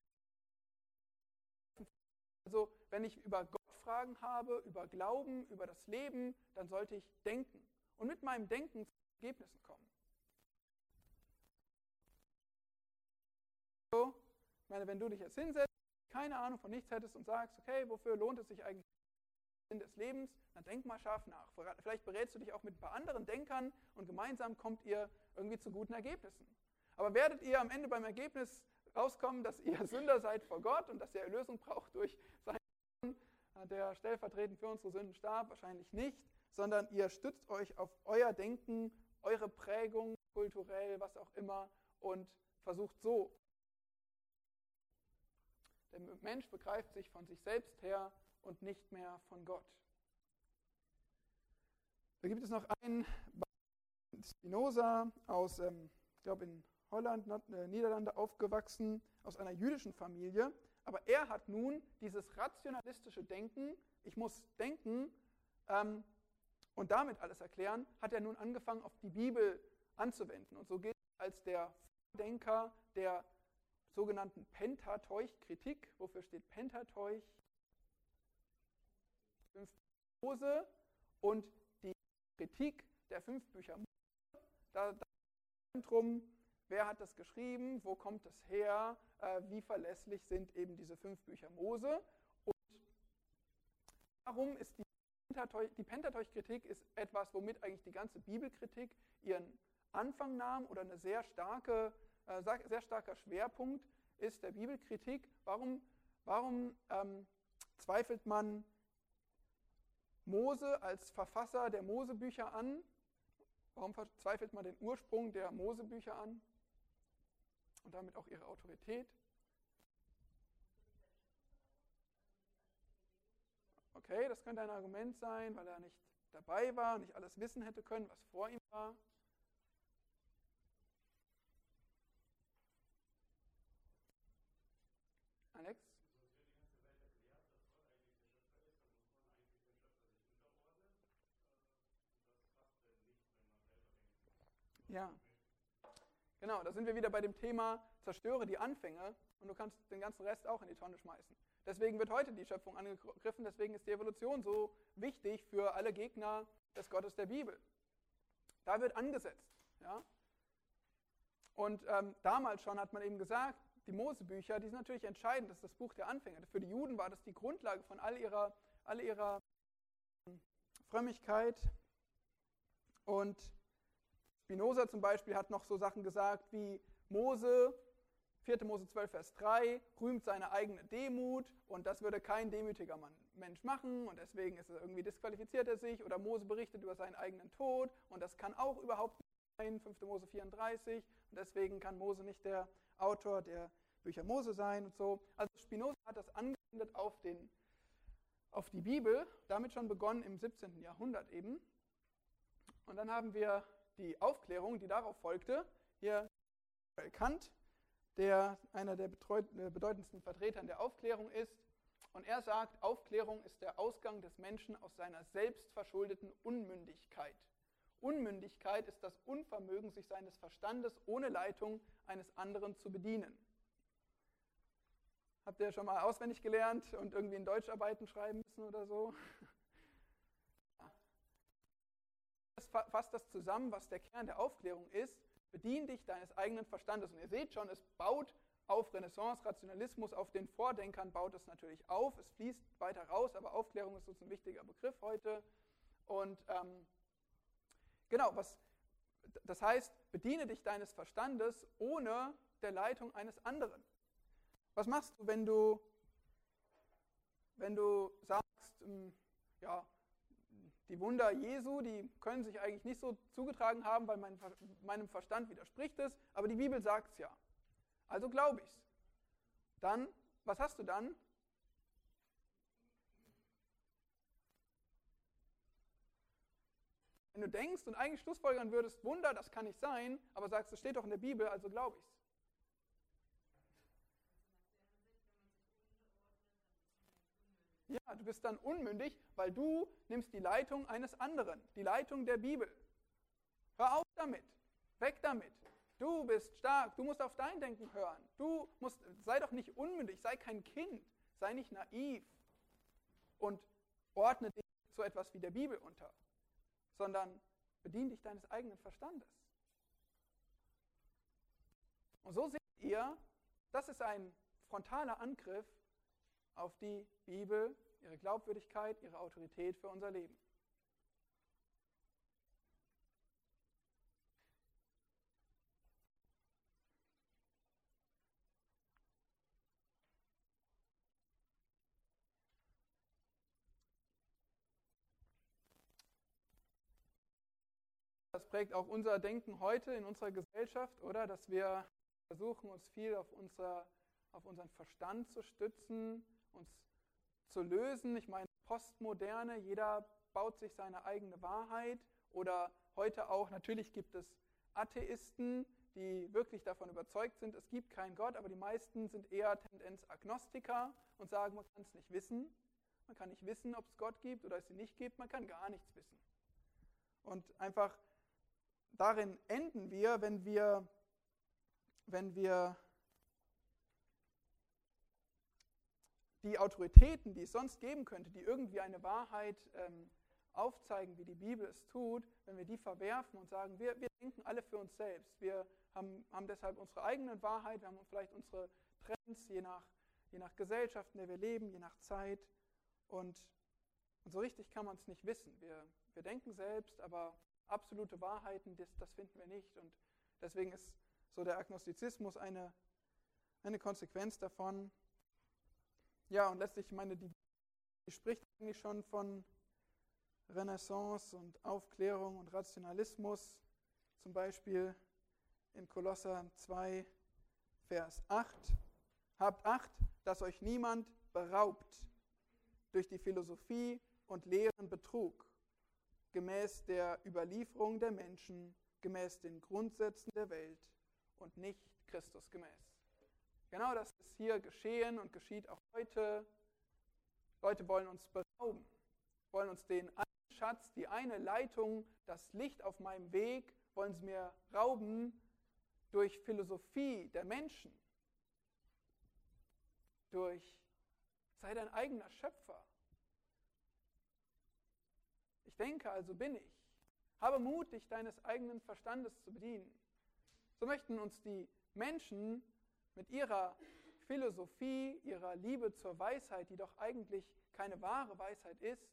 also wenn ich über Gott Fragen habe, über Glauben, über das Leben, dann sollte ich denken und mit meinem Denken zu Ergebnissen kommen. So, ich meine, wenn du dich jetzt hinsetzt, keine Ahnung von nichts hättest und sagst, okay, wofür lohnt es sich eigentlich Sinn des Lebens, dann denk mal scharf nach. Vielleicht berätst du dich auch mit ein paar anderen Denkern und gemeinsam kommt ihr irgendwie zu guten Ergebnissen. Aber werdet ihr am Ende beim Ergebnis rauskommen, dass ihr Sünder seid vor Gott und dass ihr Erlösung braucht durch Sohn, der stellvertretend für unsere Sünden starb, wahrscheinlich nicht, sondern ihr stützt euch auf euer Denken, eure Prägung, kulturell, was auch immer, und versucht so. Der Mensch begreift sich von sich selbst her und nicht mehr von Gott. Da gibt es noch einen Spinoza aus, ähm, ich glaube in Holland, äh, Niederlande aufgewachsen, aus einer jüdischen Familie. Aber er hat nun dieses rationalistische Denken, ich muss denken ähm, und damit alles erklären, hat er nun angefangen, auf die Bibel anzuwenden. Und so gilt er als der Vordenker der sogenannten Pentateuch-Kritik. Wofür steht Pentateuch? Fünf Mose und die Kritik der fünf Bücher Mose. Da, da drum, wer hat das geschrieben, wo kommt es her, äh, wie verlässlich sind eben diese fünf Bücher Mose und warum ist die Pentateuch, die Pentateuch-Kritik ist etwas, womit eigentlich die ganze Bibelkritik ihren Anfang nahm oder eine sehr starke, äh, sehr starker Schwerpunkt ist der Bibelkritik. Warum, warum ähm, zweifelt man Mose als Verfasser der Mosebücher an? Warum zweifelt man den Ursprung der Mosebücher an und damit auch ihre Autorität? Okay, das könnte ein Argument sein, weil er nicht dabei war nicht alles wissen hätte können, was vor ihm war. Alex? Ja. Genau, da sind wir wieder bei dem Thema, zerstöre die Anfänge und du kannst den ganzen Rest auch in die Tonne schmeißen. Deswegen wird heute die Schöpfung angegriffen, deswegen ist die Evolution so wichtig für alle Gegner des Gottes der Bibel. Da wird angesetzt. Ja? Und ähm, damals schon hat man eben gesagt, die Mosebücher, die sind natürlich entscheidend, das ist das Buch der Anfänger. Für die Juden war das die Grundlage von all ihrer, all ihrer Frömmigkeit. Und Spinoza zum Beispiel hat noch so Sachen gesagt wie Mose, 4. Mose 12, Vers 3, rühmt seine eigene Demut und das würde kein demütiger Mann, Mensch machen und deswegen ist er irgendwie disqualifiziert er sich oder Mose berichtet über seinen eigenen Tod und das kann auch überhaupt nicht sein, 5. Mose 34 und deswegen kann Mose nicht der Autor der Bücher Mose sein und so. Also Spinoza hat das angewendet auf, den, auf die Bibel, damit schon begonnen im 17. Jahrhundert eben. Und dann haben wir die Aufklärung, die darauf folgte. Hier Kant, der einer der bedeutendsten Vertretern der Aufklärung ist. Und er sagt, Aufklärung ist der Ausgang des Menschen aus seiner selbstverschuldeten Unmündigkeit. Unmündigkeit ist das Unvermögen, sich seines Verstandes ohne Leitung eines anderen zu bedienen. Habt ihr schon mal auswendig gelernt und irgendwie in Deutscharbeiten schreiben müssen oder so? Das fasst das zusammen, was der Kern der Aufklärung ist. Bedien dich deines eigenen Verstandes. Und ihr seht schon, es baut auf Renaissance, Rationalismus, auf den Vordenkern baut es natürlich auf. Es fließt weiter raus, aber Aufklärung ist uns ein wichtiger Begriff heute. Und ähm, genau, was, das heißt, bediene dich deines Verstandes ohne der Leitung eines anderen. Was machst du, wenn du, wenn du sagst, ähm, ja, die Wunder Jesu, die können sich eigentlich nicht so zugetragen haben, weil mein, meinem Verstand widerspricht es, aber die Bibel sagt es ja. Also glaube ich es. Dann, was hast du dann? Wenn du denkst und eigentlich schlussfolgern würdest, Wunder, das kann nicht sein, aber sagst, es steht doch in der Bibel, also glaube ich es. Ja, du bist dann unmündig, weil du nimmst die Leitung eines anderen, die Leitung der Bibel. Hör auf damit, weg damit. Du bist stark, du musst auf dein Denken hören. Du musst, sei doch nicht unmündig, sei kein Kind, sei nicht naiv und ordne dich so etwas wie der Bibel unter, sondern bedien dich deines eigenen Verstandes. Und so seht ihr, das ist ein frontaler Angriff auf die Bibel, ihre Glaubwürdigkeit, ihre Autorität für unser Leben. Das prägt auch unser Denken heute in unserer Gesellschaft, oder? Dass wir versuchen, uns viel auf, unser, auf unseren Verstand zu stützen, uns zu lösen. Ich meine, Postmoderne, jeder baut sich seine eigene Wahrheit oder heute auch, natürlich gibt es Atheisten, die wirklich davon überzeugt sind, es gibt keinen Gott, aber die meisten sind eher Tendenz Agnostiker und sagen, man kann es nicht wissen. Man kann nicht wissen, ob es Gott gibt oder es ihn nicht gibt. Man kann gar nichts wissen. Und einfach darin enden wir, wenn wir, wenn wir die Autoritäten, die es sonst geben könnte, die irgendwie eine Wahrheit ähm, aufzeigen, wie die Bibel es tut, wenn wir die verwerfen und sagen, wir, wir denken alle für uns selbst, wir haben, haben deshalb unsere eigene Wahrheit, wir haben vielleicht unsere Trends, je nach, je nach Gesellschaft, in der wir leben, je nach Zeit. Und, und so richtig kann man es nicht wissen. Wir, wir denken selbst, aber absolute Wahrheiten, das, das finden wir nicht. Und deswegen ist so der Agnostizismus eine, eine Konsequenz davon. Ja, und letztlich, ich meine, die, die spricht eigentlich schon von Renaissance und Aufklärung und Rationalismus. Zum Beispiel in Kolosser 2, Vers 8. Habt Acht, dass euch niemand beraubt durch die Philosophie und leeren Betrug, gemäß der Überlieferung der Menschen, gemäß den Grundsätzen der Welt und nicht Christus gemäß. Genau das ist hier geschehen und geschieht auch heute. Leute wollen uns berauben, wollen uns den einen Schatz, die eine Leitung, das Licht auf meinem Weg, wollen sie mir rauben durch Philosophie der Menschen, durch sei dein eigener Schöpfer. Ich denke, also bin ich. Habe Mut, dich deines eigenen Verstandes zu bedienen. So möchten uns die Menschen mit ihrer Philosophie, ihrer Liebe zur Weisheit, die doch eigentlich keine wahre Weisheit ist,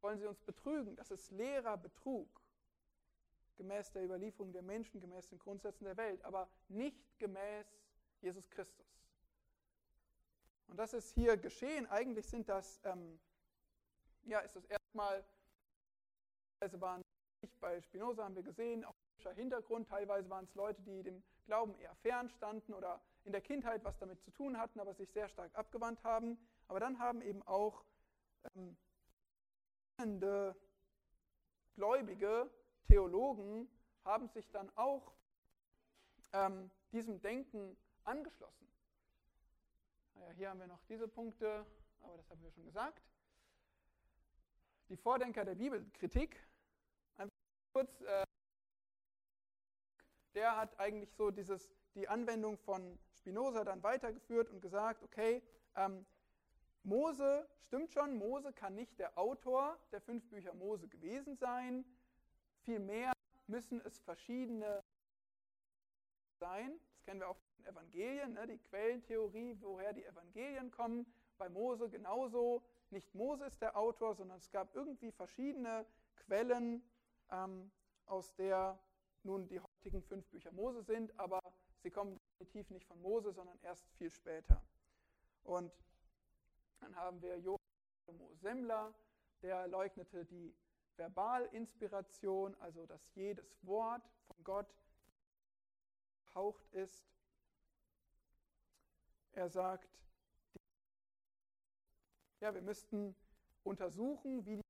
wollen sie uns betrügen. Das ist leerer Betrug gemäß der Überlieferung der Menschen, gemäß den Grundsätzen der Welt, aber nicht gemäß Jesus Christus. Und das ist hier geschehen. Eigentlich sind das, ähm, ja, ist das erstmal, teilweise waren bei Spinoza haben wir gesehen, auch Hintergrund, teilweise waren es Leute, die dem Glauben eher fern standen oder in der Kindheit was damit zu tun hatten, aber sich sehr stark abgewandt haben. Aber dann haben eben auch ähm, Gläubige Theologen haben sich dann auch ähm, diesem Denken angeschlossen. Naja, hier haben wir noch diese Punkte, aber das haben wir schon gesagt. Die Vordenker der Bibelkritik, einfach kurz, äh, der hat eigentlich so dieses, die Anwendung von Spinoza dann weitergeführt und gesagt, okay, ähm, Mose, stimmt schon, Mose kann nicht der Autor der fünf Bücher Mose gewesen sein, Vielmehr müssen es verschiedene sein. Das kennen wir auch von den Evangelien, ne? die Quellentheorie, woher die Evangelien kommen. Bei Mose genauso. Nicht Mose ist der Autor, sondern es gab irgendwie verschiedene Quellen, ähm, aus der nun die heutigen fünf Bücher Mose sind, aber sie kommen definitiv nicht von Mose, sondern erst viel später. Und dann haben wir Joachim Semmler, der leugnete die Verbalinspiration, also dass jedes Wort von Gott gehaucht ist. Er sagt, ja, wir müssten untersuchen, wie die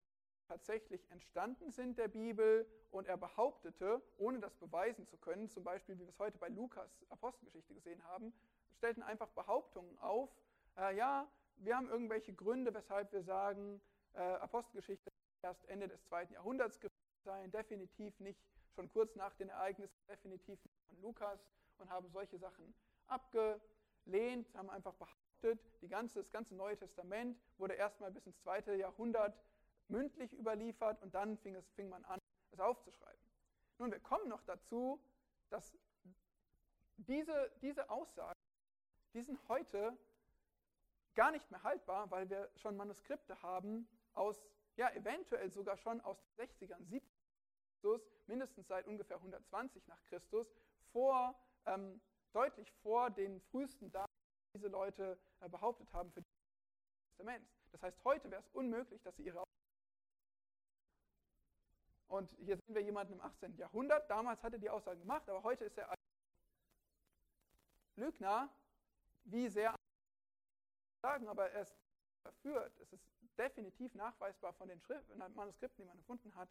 tatsächlich entstanden sind der Bibel und er behauptete, ohne das beweisen zu können, zum Beispiel wie wir es heute bei Lukas Apostelgeschichte gesehen haben, stellten einfach Behauptungen auf, äh, ja, wir haben irgendwelche Gründe, weshalb wir sagen, äh, Apostelgeschichte erst Ende des zweiten Jahrhunderts gewesen sein, definitiv nicht schon kurz nach den Ereignissen, definitiv nicht von Lukas und haben solche Sachen abgelehnt, haben einfach behauptet, die ganze, das ganze Neue Testament wurde erstmal bis ins zweite Jahrhundert mündlich überliefert und dann fing, es, fing man an, es aufzuschreiben. Nun, wir kommen noch dazu, dass diese, diese Aussagen, die sind heute gar nicht mehr haltbar, weil wir schon Manuskripte haben aus ja eventuell sogar schon aus den 60ern, 70ern Christus, mindestens seit ungefähr 120 nach Christus, vor, ähm, deutlich vor den frühesten Daten, die diese Leute äh, behauptet haben für das Testament. Das heißt, heute wäre es unmöglich, dass sie ihre und hier sehen wir jemanden im 18. Jahrhundert. Damals hat er die Aussagen gemacht, aber heute ist er als Lügner. Wie sehr sagen, aber er ist verführt. Es ist definitiv nachweisbar von den Manuskripten, die man gefunden hat,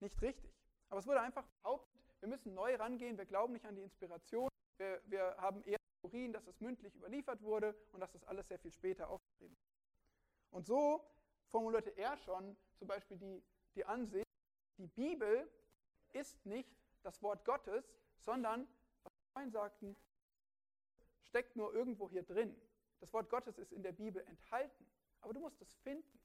nicht richtig. Aber es wurde einfach behauptet, wir müssen neu rangehen, wir glauben nicht an die Inspiration, wir, wir haben eher Theorien, dass es mündlich überliefert wurde und dass das alles sehr viel später aufgeschrieben wurde. Und so formulierte er schon zum Beispiel die, die Ansicht, die Bibel ist nicht das Wort Gottes, sondern, was wir vorhin sagten, steckt nur irgendwo hier drin. Das Wort Gottes ist in der Bibel enthalten, aber du musst es finden.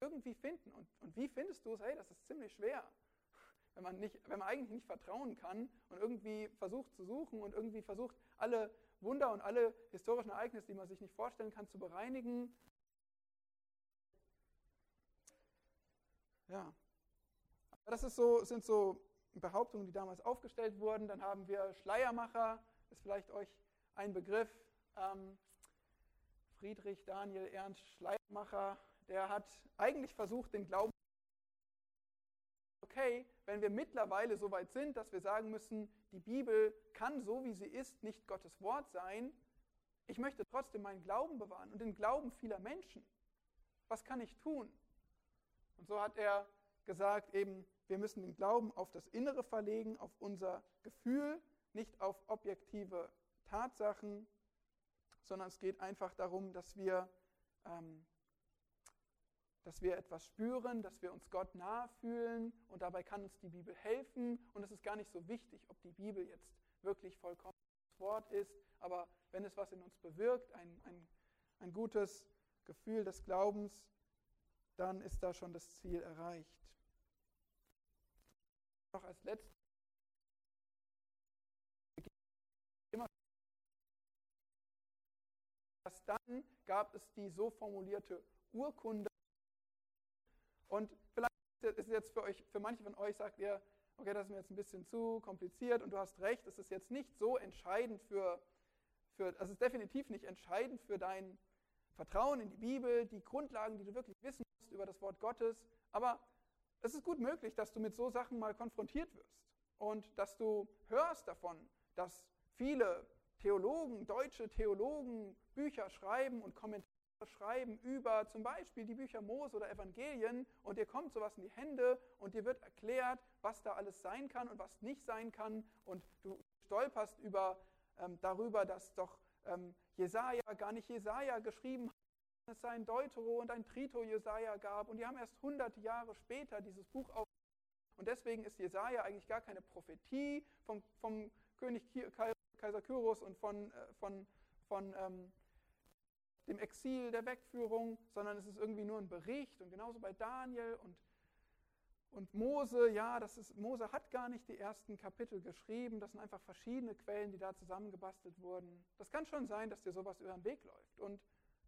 Irgendwie finden. Und, und wie findest du es? Hey, das ist ziemlich schwer. Wenn man, nicht, wenn man eigentlich nicht vertrauen kann und irgendwie versucht zu suchen und irgendwie versucht, alle Wunder und alle historischen Ereignisse, die man sich nicht vorstellen kann, zu bereinigen. Ja. Das ist so, sind so Behauptungen, die damals aufgestellt wurden. Dann haben wir Schleiermacher, ist vielleicht euch ein Begriff. Ähm, Friedrich Daniel Ernst Schleiermacher, der hat eigentlich versucht, den Glauben. Okay, wenn wir mittlerweile so weit sind, dass wir sagen müssen, die Bibel kann so wie sie ist nicht Gottes Wort sein, ich möchte trotzdem meinen Glauben bewahren und den Glauben vieler Menschen. Was kann ich tun? Und so hat er gesagt, eben, wir müssen den Glauben auf das Innere verlegen, auf unser Gefühl, nicht auf objektive Tatsachen, sondern es geht einfach darum, dass wir, ähm, dass wir etwas spüren, dass wir uns Gott nahe fühlen und dabei kann uns die Bibel helfen. Und es ist gar nicht so wichtig, ob die Bibel jetzt wirklich vollkommen das Wort ist, aber wenn es was in uns bewirkt, ein, ein, ein gutes Gefühl des Glaubens, dann ist da schon das Ziel erreicht noch als letztes Erst dann gab es die so formulierte Urkunde. Und vielleicht ist es jetzt für euch, für manche von euch sagt ihr, okay, das ist mir jetzt ein bisschen zu kompliziert und du hast recht, es ist jetzt nicht so entscheidend für, für es ist definitiv nicht entscheidend für dein Vertrauen in die Bibel, die Grundlagen, die du wirklich wissen musst über das Wort Gottes, aber es ist gut möglich, dass du mit so Sachen mal konfrontiert wirst und dass du hörst davon, dass viele Theologen, deutsche Theologen, Bücher schreiben und Kommentare schreiben über zum Beispiel die Bücher Mose oder Evangelien und dir kommt sowas in die Hände und dir wird erklärt, was da alles sein kann und was nicht sein kann und du stolperst über, ähm, darüber, dass doch ähm, Jesaja gar nicht Jesaja geschrieben hat, es ein Deutero und ein Trito Jesaja gab und die haben erst hunderte Jahre später dieses Buch auf und deswegen ist Jesaja eigentlich gar keine Prophetie vom, vom König Kaiser Kyros und von, äh, von, von ähm, dem Exil, der Wegführung, sondern es ist irgendwie nur ein Bericht und genauso bei Daniel und, und Mose, ja, das ist, Mose hat gar nicht die ersten Kapitel geschrieben, das sind einfach verschiedene Quellen, die da zusammengebastelt wurden. Das kann schon sein, dass dir sowas über den Weg läuft. Und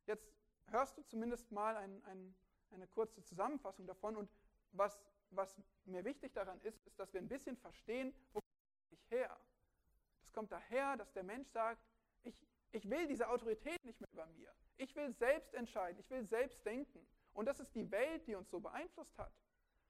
jetzt hörst du zumindest mal ein, ein, eine kurze Zusammenfassung davon. Und was, was mir wichtig daran ist, ist, dass wir ein bisschen verstehen, wo komme ich her. Das kommt daher, dass der Mensch sagt, ich, ich will diese Autorität nicht mehr über mir. Ich will selbst entscheiden, ich will selbst denken. Und das ist die Welt, die uns so beeinflusst hat.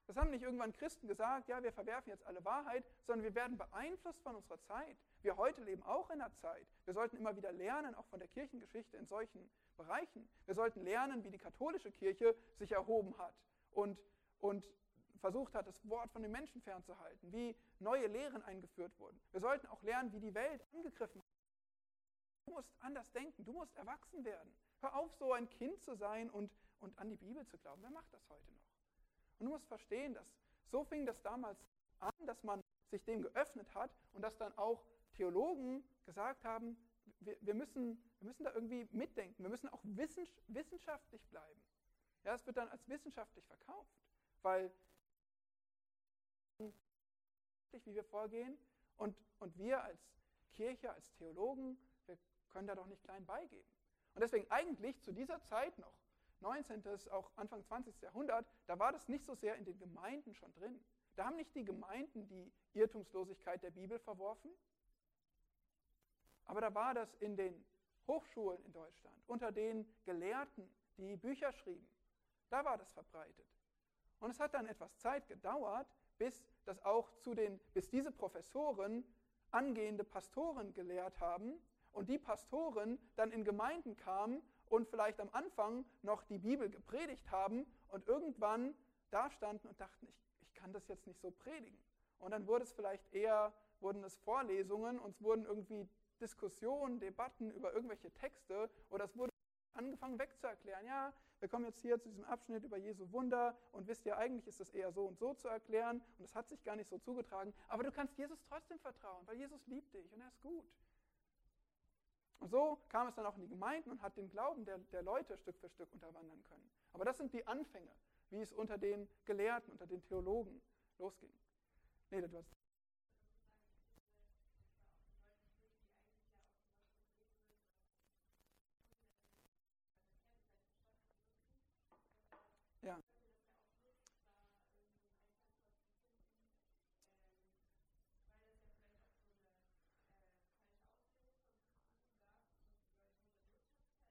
Das haben nicht irgendwann Christen gesagt, ja, wir verwerfen jetzt alle Wahrheit, sondern wir werden beeinflusst von unserer Zeit. Wir heute leben auch in einer Zeit. Wir sollten immer wieder lernen, auch von der Kirchengeschichte in solchen Bereichen. Wir sollten lernen, wie die katholische Kirche sich erhoben hat und, und versucht hat, das Wort von den Menschen fernzuhalten, wie neue Lehren eingeführt wurden. Wir sollten auch lernen, wie die Welt angegriffen hat. Du musst anders denken, du musst erwachsen werden. Hör auf, so ein Kind zu sein und, und an die Bibel zu glauben. Wer macht das heute noch? Und du musst verstehen, dass so fing das damals an, dass man sich dem geöffnet hat und dass dann auch Theologen gesagt haben, wir, wir, müssen, wir müssen da irgendwie mitdenken, wir müssen auch wissenschaftlich bleiben. Ja, es wird dann als wissenschaftlich verkauft, weil wie wir vorgehen und, und wir als Kirche, als Theologen, wir können da doch nicht klein beigeben. Und deswegen eigentlich zu dieser Zeit noch, 19., auch Anfang 20. Jahrhundert, da war das nicht so sehr in den Gemeinden schon drin. Da haben nicht die Gemeinden die Irrtumslosigkeit der Bibel verworfen, aber da war das in den Hochschulen in Deutschland, unter den Gelehrten, die Bücher schrieben. Da war das verbreitet. Und es hat dann etwas Zeit gedauert, bis das auch zu den, bis diese Professoren angehende Pastoren gelehrt haben und die Pastoren dann in Gemeinden kamen und vielleicht am Anfang noch die Bibel gepredigt haben und irgendwann da standen und dachten, ich, ich kann das jetzt nicht so predigen. Und dann wurde es vielleicht eher, wurden es Vorlesungen und es wurden irgendwie Diskussionen, Debatten über irgendwelche Texte oder es wurde angefangen wegzuerklären. Ja, wir kommen jetzt hier zu diesem Abschnitt über Jesu Wunder und wisst ihr, eigentlich ist es eher so und so zu erklären und es hat sich gar nicht so zugetragen. Aber du kannst Jesus trotzdem vertrauen, weil Jesus liebt dich und er ist gut. Und so kam es dann auch in die Gemeinden und hat den Glauben der, der Leute Stück für Stück unterwandern können. Aber das sind die Anfänge, wie es unter den Gelehrten, unter den Theologen losging. Nee, du hast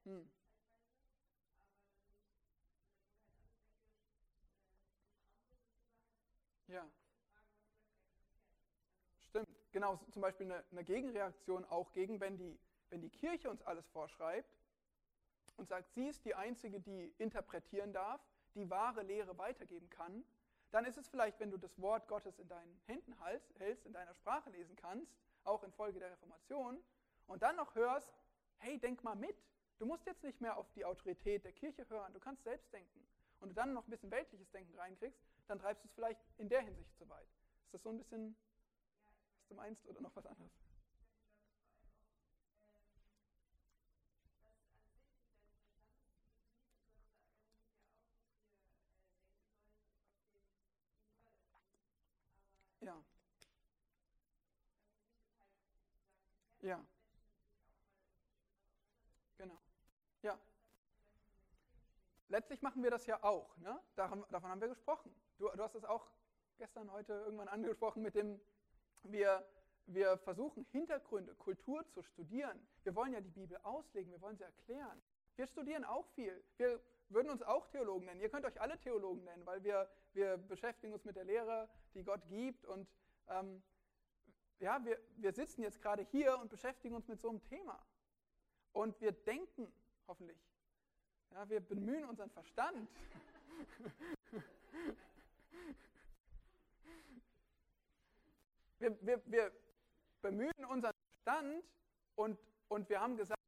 Hm. Ja. Stimmt. Genau, zum Beispiel eine, eine, Gegenreaktion auch gegen, wenn die, wenn die Kirche uns alles vorschreibt und sagt, sie ist die Einzige, die interpretieren darf, die wahre Lehre weitergeben kann, dann ist es vielleicht, wenn du das Wort Gottes in deinen Händen hältst, in deiner Sprache lesen kannst, auch infolge der Reformation, und dann noch hörst, hey, denk mal mit, Du musst jetzt nicht mehr auf die Autorität der Kirche hören, du kannst selbst denken. Und du dann noch ein bisschen weltliches Denken reinkriegst, dann treibst du es vielleicht in der Hinsicht zu weit. Ist das so ein bisschen, du meinst, oder noch was anderes? Ja. Ja. Ja. Letztlich machen wir das ja auch. Ne? Davon, davon haben wir gesprochen. Du, du hast es auch gestern, heute irgendwann angesprochen mit dem, wir, wir versuchen Hintergründe, Kultur zu studieren. Wir wollen ja die Bibel auslegen, wir wollen sie erklären. Wir studieren auch viel. Wir würden uns auch Theologen nennen. Ihr könnt euch alle Theologen nennen, weil wir, wir beschäftigen uns mit der Lehre, die Gott gibt. Und ähm, ja, wir, wir sitzen jetzt gerade hier und beschäftigen uns mit so einem Thema. Und wir denken hoffentlich. Ja, wir bemühen unseren Verstand. wir, wir, wir bemühen unseren Verstand und, und wir haben gesagt,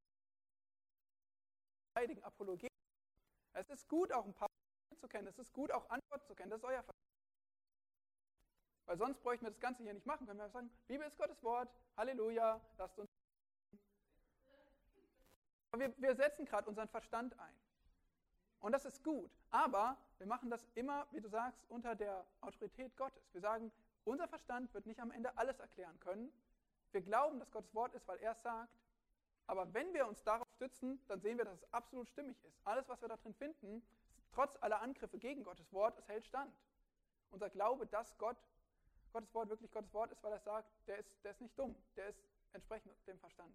heiligen Apologie. Es ist gut, auch ein paar zu kennen. Es ist gut, auch Antworten zu kennen. Das ist euer Verstand. Weil sonst bräuchten wir das Ganze hier nicht machen. Können wir sagen, Bibel ist Gottes Wort, Halleluja, lasst uns wir, wir setzen gerade unseren Verstand ein. Und das ist gut. Aber wir machen das immer, wie du sagst, unter der Autorität Gottes. Wir sagen, unser Verstand wird nicht am Ende alles erklären können. Wir glauben, dass Gottes Wort ist, weil er es sagt. Aber wenn wir uns darauf stützen, dann sehen wir, dass es absolut stimmig ist. Alles, was wir da drin finden, trotz aller Angriffe gegen Gottes Wort, es hält stand. Unser Glaube, dass Gott, Gottes Wort wirklich Gottes Wort ist, weil er sagt, der ist, der ist nicht dumm, der ist entsprechend dem Verstand.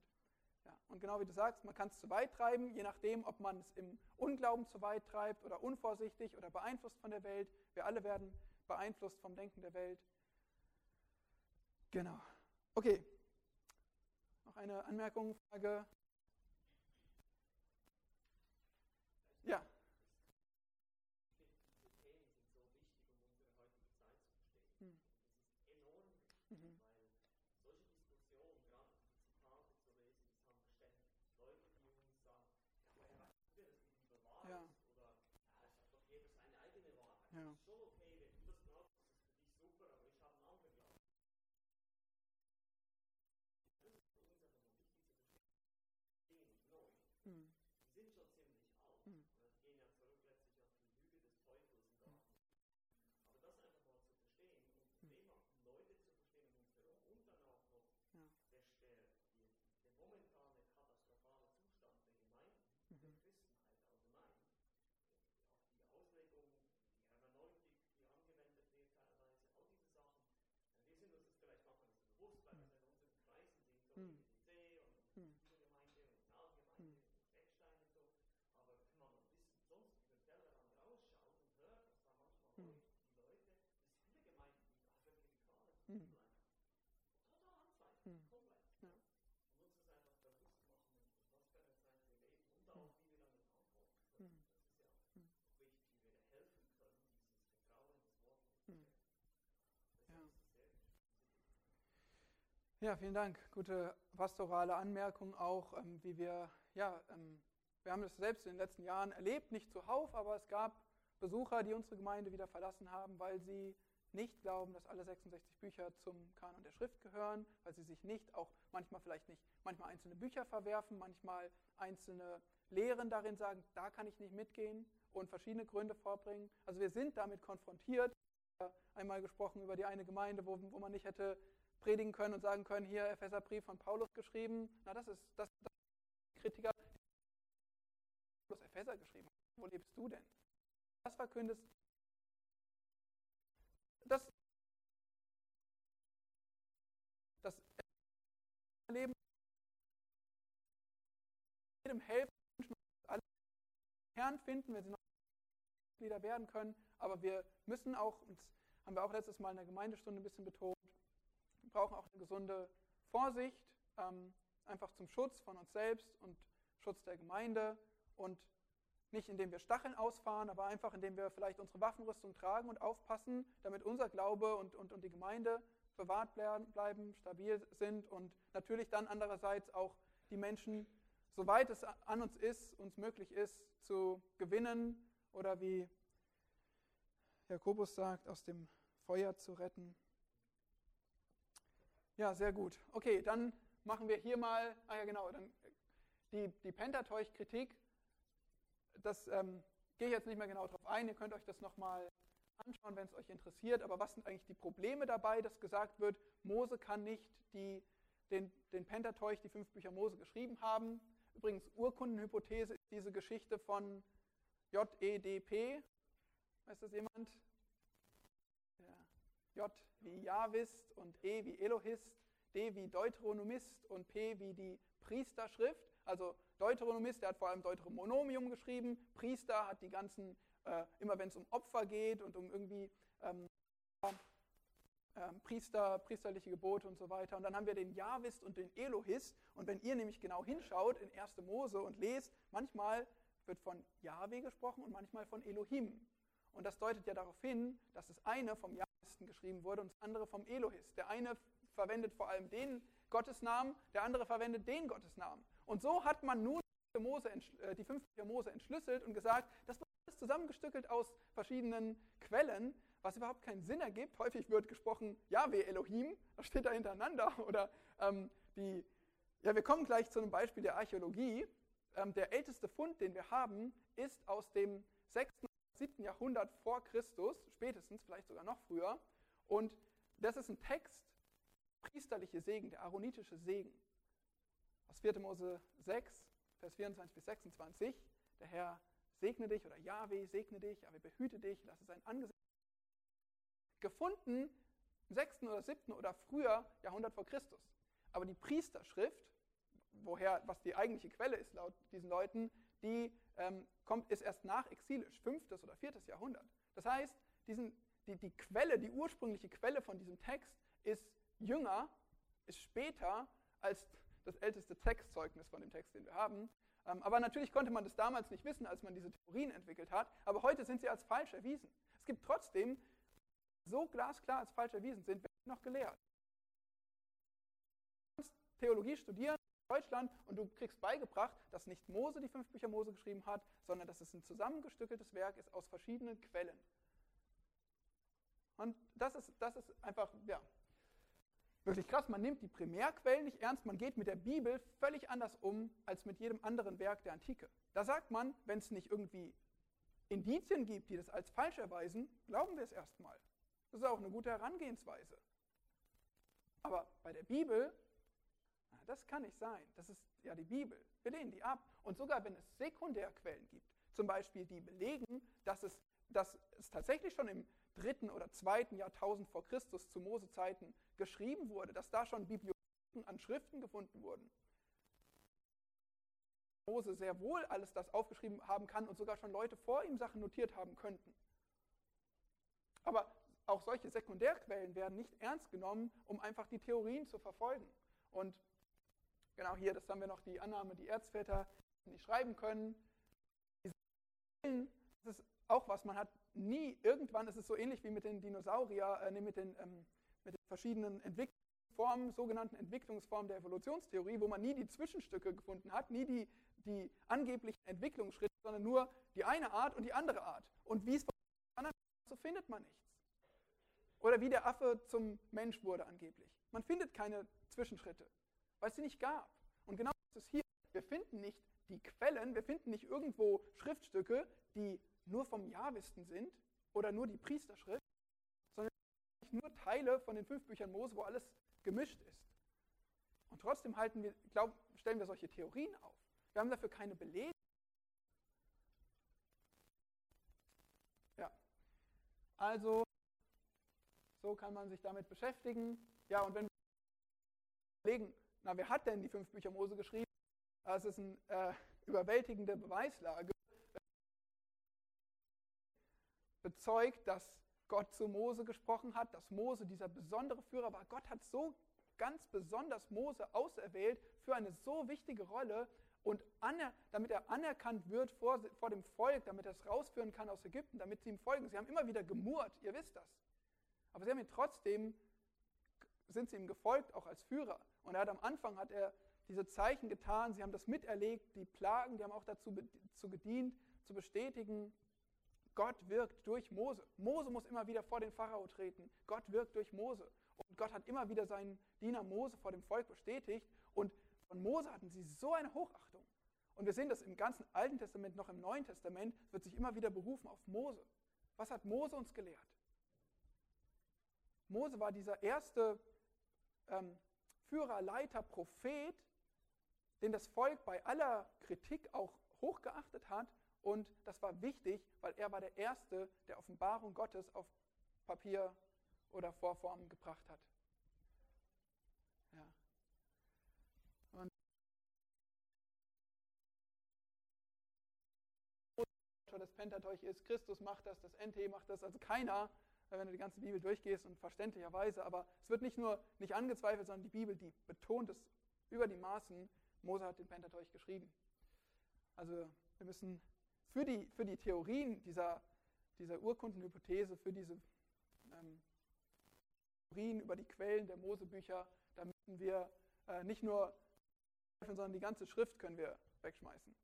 Ja, und genau wie du sagst, man kann es zu weit treiben, je nachdem, ob man es im Unglauben zu weit treibt oder unvorsichtig oder beeinflusst von der Welt. Wir alle werden beeinflusst vom Denken der Welt. Genau. Okay. Noch eine Anmerkung, Frage? Mhm. Sind schon ziemlich alt. Mhm. Und gehen ja zurück letztlich auf die Lüge des Teufels und auch. Aber das einfach mal zu verstehen und hm. eben auch Leute zu verstehen um uns herum und dann auch der, momentane katastrophale Zustand der Gemeinden, mhm. der Christenheit auch die Auslegung, die Hermeneutik, die angewendet wird teilweise, all diese Sachen, wir sind uns das vielleicht manchmal nicht bewusst, weil wir hm. in unseren Kreisen sind, Ja, vielen Dank. Gute pastorale Anmerkung auch, ähm, wie wir, ja, ähm, wir haben es selbst in den letzten Jahren erlebt, nicht zuhauf, aber es gab Besucher, die unsere Gemeinde wieder verlassen haben, weil sie nicht glauben, dass alle 66 Bücher zum Kanon der Schrift gehören, weil sie sich nicht, auch manchmal vielleicht nicht, manchmal einzelne Bücher verwerfen, manchmal einzelne Lehren darin sagen, da kann ich nicht mitgehen und verschiedene Gründe vorbringen. Also wir sind damit konfrontiert. Einmal gesprochen über die eine Gemeinde, wo, wo man nicht hätte predigen können und sagen können, hier Epheserbrief von Paulus geschrieben. Na, das ist das, das Kritiker, Paulus Epheser geschrieben. Wo lebst du denn? Das verkündest das, das Leben jedem helfen, alle Herrn finden, wenn sie noch Mitglieder werden können, aber wir müssen auch, und das haben wir auch letztes Mal in der Gemeindestunde ein bisschen betont, brauchen auch eine gesunde Vorsicht, ähm, einfach zum Schutz von uns selbst und Schutz der Gemeinde und nicht indem wir Stacheln ausfahren, aber einfach indem wir vielleicht unsere Waffenrüstung tragen und aufpassen, damit unser Glaube und, und, und die Gemeinde bewahrt bleiben, stabil sind und natürlich dann andererseits auch die Menschen, soweit es an uns ist, uns möglich ist, zu gewinnen oder wie Jakobus sagt, aus dem Feuer zu retten. Ja, sehr gut. Okay, dann machen wir hier mal, ah ja genau, dann die, die Pentateuch-Kritik das ähm, gehe ich jetzt nicht mehr genau darauf ein. Ihr könnt euch das nochmal anschauen, wenn es euch interessiert. Aber was sind eigentlich die Probleme dabei, dass gesagt wird, Mose kann nicht die, den, den Pentateuch, die fünf Bücher Mose geschrieben haben? Übrigens, Urkundenhypothese ist diese Geschichte von JEDP. Weiß das jemand? J wie Javist und E wie Elohist, D wie Deuteronomist und P wie die Priesterschrift. Also Deuteronomist, der hat vor allem Deuteronomium geschrieben. Priester hat die ganzen, äh, immer wenn es um Opfer geht und um irgendwie ähm, äh, Priester, priesterliche Gebote und so weiter. Und dann haben wir den Javist und den Elohist. Und wenn ihr nämlich genau hinschaut in 1. Mose und lest, manchmal wird von Jahwe gesprochen und manchmal von Elohim. Und das deutet ja darauf hin, dass das eine vom Jahwisten geschrieben wurde und andere vom Elohist. Der eine verwendet vor allem den Gottesnamen, der andere verwendet den Gottesnamen. Und so hat man nun Mose, äh, die fünf Mose entschlüsselt und gesagt, das wird alles zusammengestückelt aus verschiedenen Quellen, was überhaupt keinen Sinn ergibt. Häufig wird gesprochen, Yahweh Elohim, das steht da hintereinander. Oder ähm, die, ja, wir kommen gleich zu einem Beispiel der Archäologie. Ähm, der älteste Fund, den wir haben, ist aus dem 6. und 7. Jahrhundert vor Christus, spätestens, vielleicht sogar noch früher. Und das ist ein Text, priesterliche Segen, der aaronitische Segen. Aus 4. Mose 6, Vers 24 bis 26. Der Herr segne dich oder Yahweh segne dich, Yahweh behüte dich, lasse sein Angesicht. Gefunden im 6. oder 7. oder früher Jahrhundert vor Christus. Aber die Priesterschrift, woher, was die eigentliche Quelle ist laut diesen Leuten, die ähm, kommt, ist erst nach exilisch, 5. oder 4. Jahrhundert. Das heißt, diesen, die, die Quelle, die ursprüngliche Quelle von diesem Text ist jünger, ist später als das älteste Textzeugnis von dem Text, den wir haben. Ähm, aber natürlich konnte man das damals nicht wissen, als man diese Theorien entwickelt hat. Aber heute sind sie als falsch erwiesen. Es gibt trotzdem, so glasklar als falsch erwiesen sind, werden noch gelehrt. Theologie studieren Deutschland und du kriegst beigebracht, dass nicht Mose die fünf Bücher Mose geschrieben hat, sondern dass es ein zusammengestückeltes Werk ist aus verschiedenen Quellen. Und das ist, das ist einfach, ja, Wirklich krass, man nimmt die Primärquellen nicht ernst, man geht mit der Bibel völlig anders um als mit jedem anderen Werk der Antike. Da sagt man, wenn es nicht irgendwie Indizien gibt, die das als falsch erweisen, glauben wir es erstmal. Das ist auch eine gute Herangehensweise. Aber bei der Bibel, das kann nicht sein. Das ist ja die Bibel. Wir lehnen die ab. Und sogar wenn es Sekundärquellen gibt, zum Beispiel die belegen, dass es, dass es tatsächlich schon im dritten oder zweiten Jahrtausend vor Christus zu Mose-Zeiten geschrieben wurde, dass da schon Bibliotheken an Schriften gefunden wurden. Mose sehr wohl alles das aufgeschrieben haben kann und sogar schon Leute vor ihm Sachen notiert haben könnten. Aber auch solche Sekundärquellen werden nicht ernst genommen, um einfach die Theorien zu verfolgen. Und genau hier, das haben wir noch die Annahme, die Erzväter nicht schreiben können. Das ist auch was, man hat nie, irgendwann ist es so ähnlich wie mit den Dinosaurier, äh, mit, den, ähm, mit den verschiedenen Entwicklungen Formen, sogenannten Entwicklungsformen der Evolutionstheorie, wo man nie die Zwischenstücke gefunden hat, nie die, die angeblichen Entwicklungsschritte, sondern nur die eine Art und die andere Art. Und wie es von anderen so findet man nichts. Oder wie der Affe zum Mensch wurde angeblich. Man findet keine Zwischenschritte, weil es sie nicht gab. Und genau das ist hier. Wir finden nicht die Quellen, wir finden nicht irgendwo Schriftstücke, die nur vom Jahwisten sind oder nur die Priesterschrift, sondern nur Teile von den fünf Büchern Mose, wo alles gemischt ist. Und trotzdem halten wir, glaub, stellen wir solche Theorien auf. Wir haben dafür keine Belege. Ja, also so kann man sich damit beschäftigen. Ja, und wenn wir überlegen, na, wer hat denn die fünf Bücher Mose geschrieben? Das ist eine äh, überwältigende Beweislage. Bezeugt, dass Gott zu Mose gesprochen hat, dass Mose dieser besondere Führer war. Gott hat so ganz besonders Mose auserwählt für eine so wichtige Rolle und damit er anerkannt wird vor, vor dem Volk, damit er es rausführen kann aus Ägypten, damit sie ihm folgen. Sie haben immer wieder gemurrt, ihr wisst das. Aber sie haben ihn trotzdem, sind sie ihm gefolgt, auch als Führer. Und er hat am Anfang hat er diese Zeichen getan, sie haben das miterlebt, die Plagen, die haben auch dazu, dazu gedient, zu bestätigen, Gott wirkt durch Mose. Mose muss immer wieder vor den Pharao treten. Gott wirkt durch Mose. Und Gott hat immer wieder seinen Diener Mose vor dem Volk bestätigt. Und von Mose hatten sie so eine Hochachtung. Und wir sehen das im ganzen Alten Testament, noch im Neuen Testament, wird sich immer wieder berufen auf Mose. Was hat Mose uns gelehrt? Mose war dieser erste ähm, Führer, Leiter, Prophet, den das Volk bei aller Kritik auch hochgeachtet hat. Und das war wichtig, weil er war der Erste, der Offenbarung Gottes auf Papier oder Vorformen gebracht hat. Ja. Und das Pentateuch ist, Christus macht das, das NT macht das, also keiner wenn du die ganze Bibel durchgehst und verständlicherweise, aber es wird nicht nur nicht angezweifelt, sondern die Bibel, die betont es über die Maßen, Mose hat den Pentateuch geschrieben. Also wir müssen für die, für die Theorien dieser, dieser Urkundenhypothese, für diese ähm, Theorien über die Quellen der Mosebücher, da müssen wir äh, nicht nur sondern die ganze Schrift können wir wegschmeißen.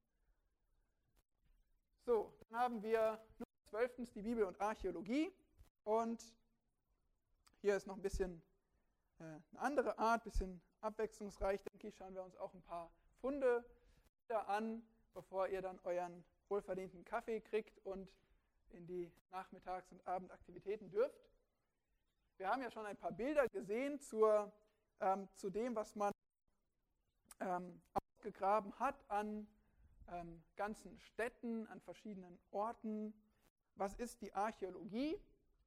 So, dann haben wir zwölftens die Bibel und Archäologie. Und hier ist noch ein bisschen äh, eine andere Art, ein bisschen abwechslungsreich, denke ich. Schauen wir uns auch ein paar Funde an, bevor ihr dann euren wohlverdienten Kaffee kriegt und in die Nachmittags- und Abendaktivitäten dürft. Wir haben ja schon ein paar Bilder gesehen zur, ähm, zu dem, was man ähm, ausgegraben hat an ähm, ganzen Städten, an verschiedenen Orten. Was ist die Archäologie?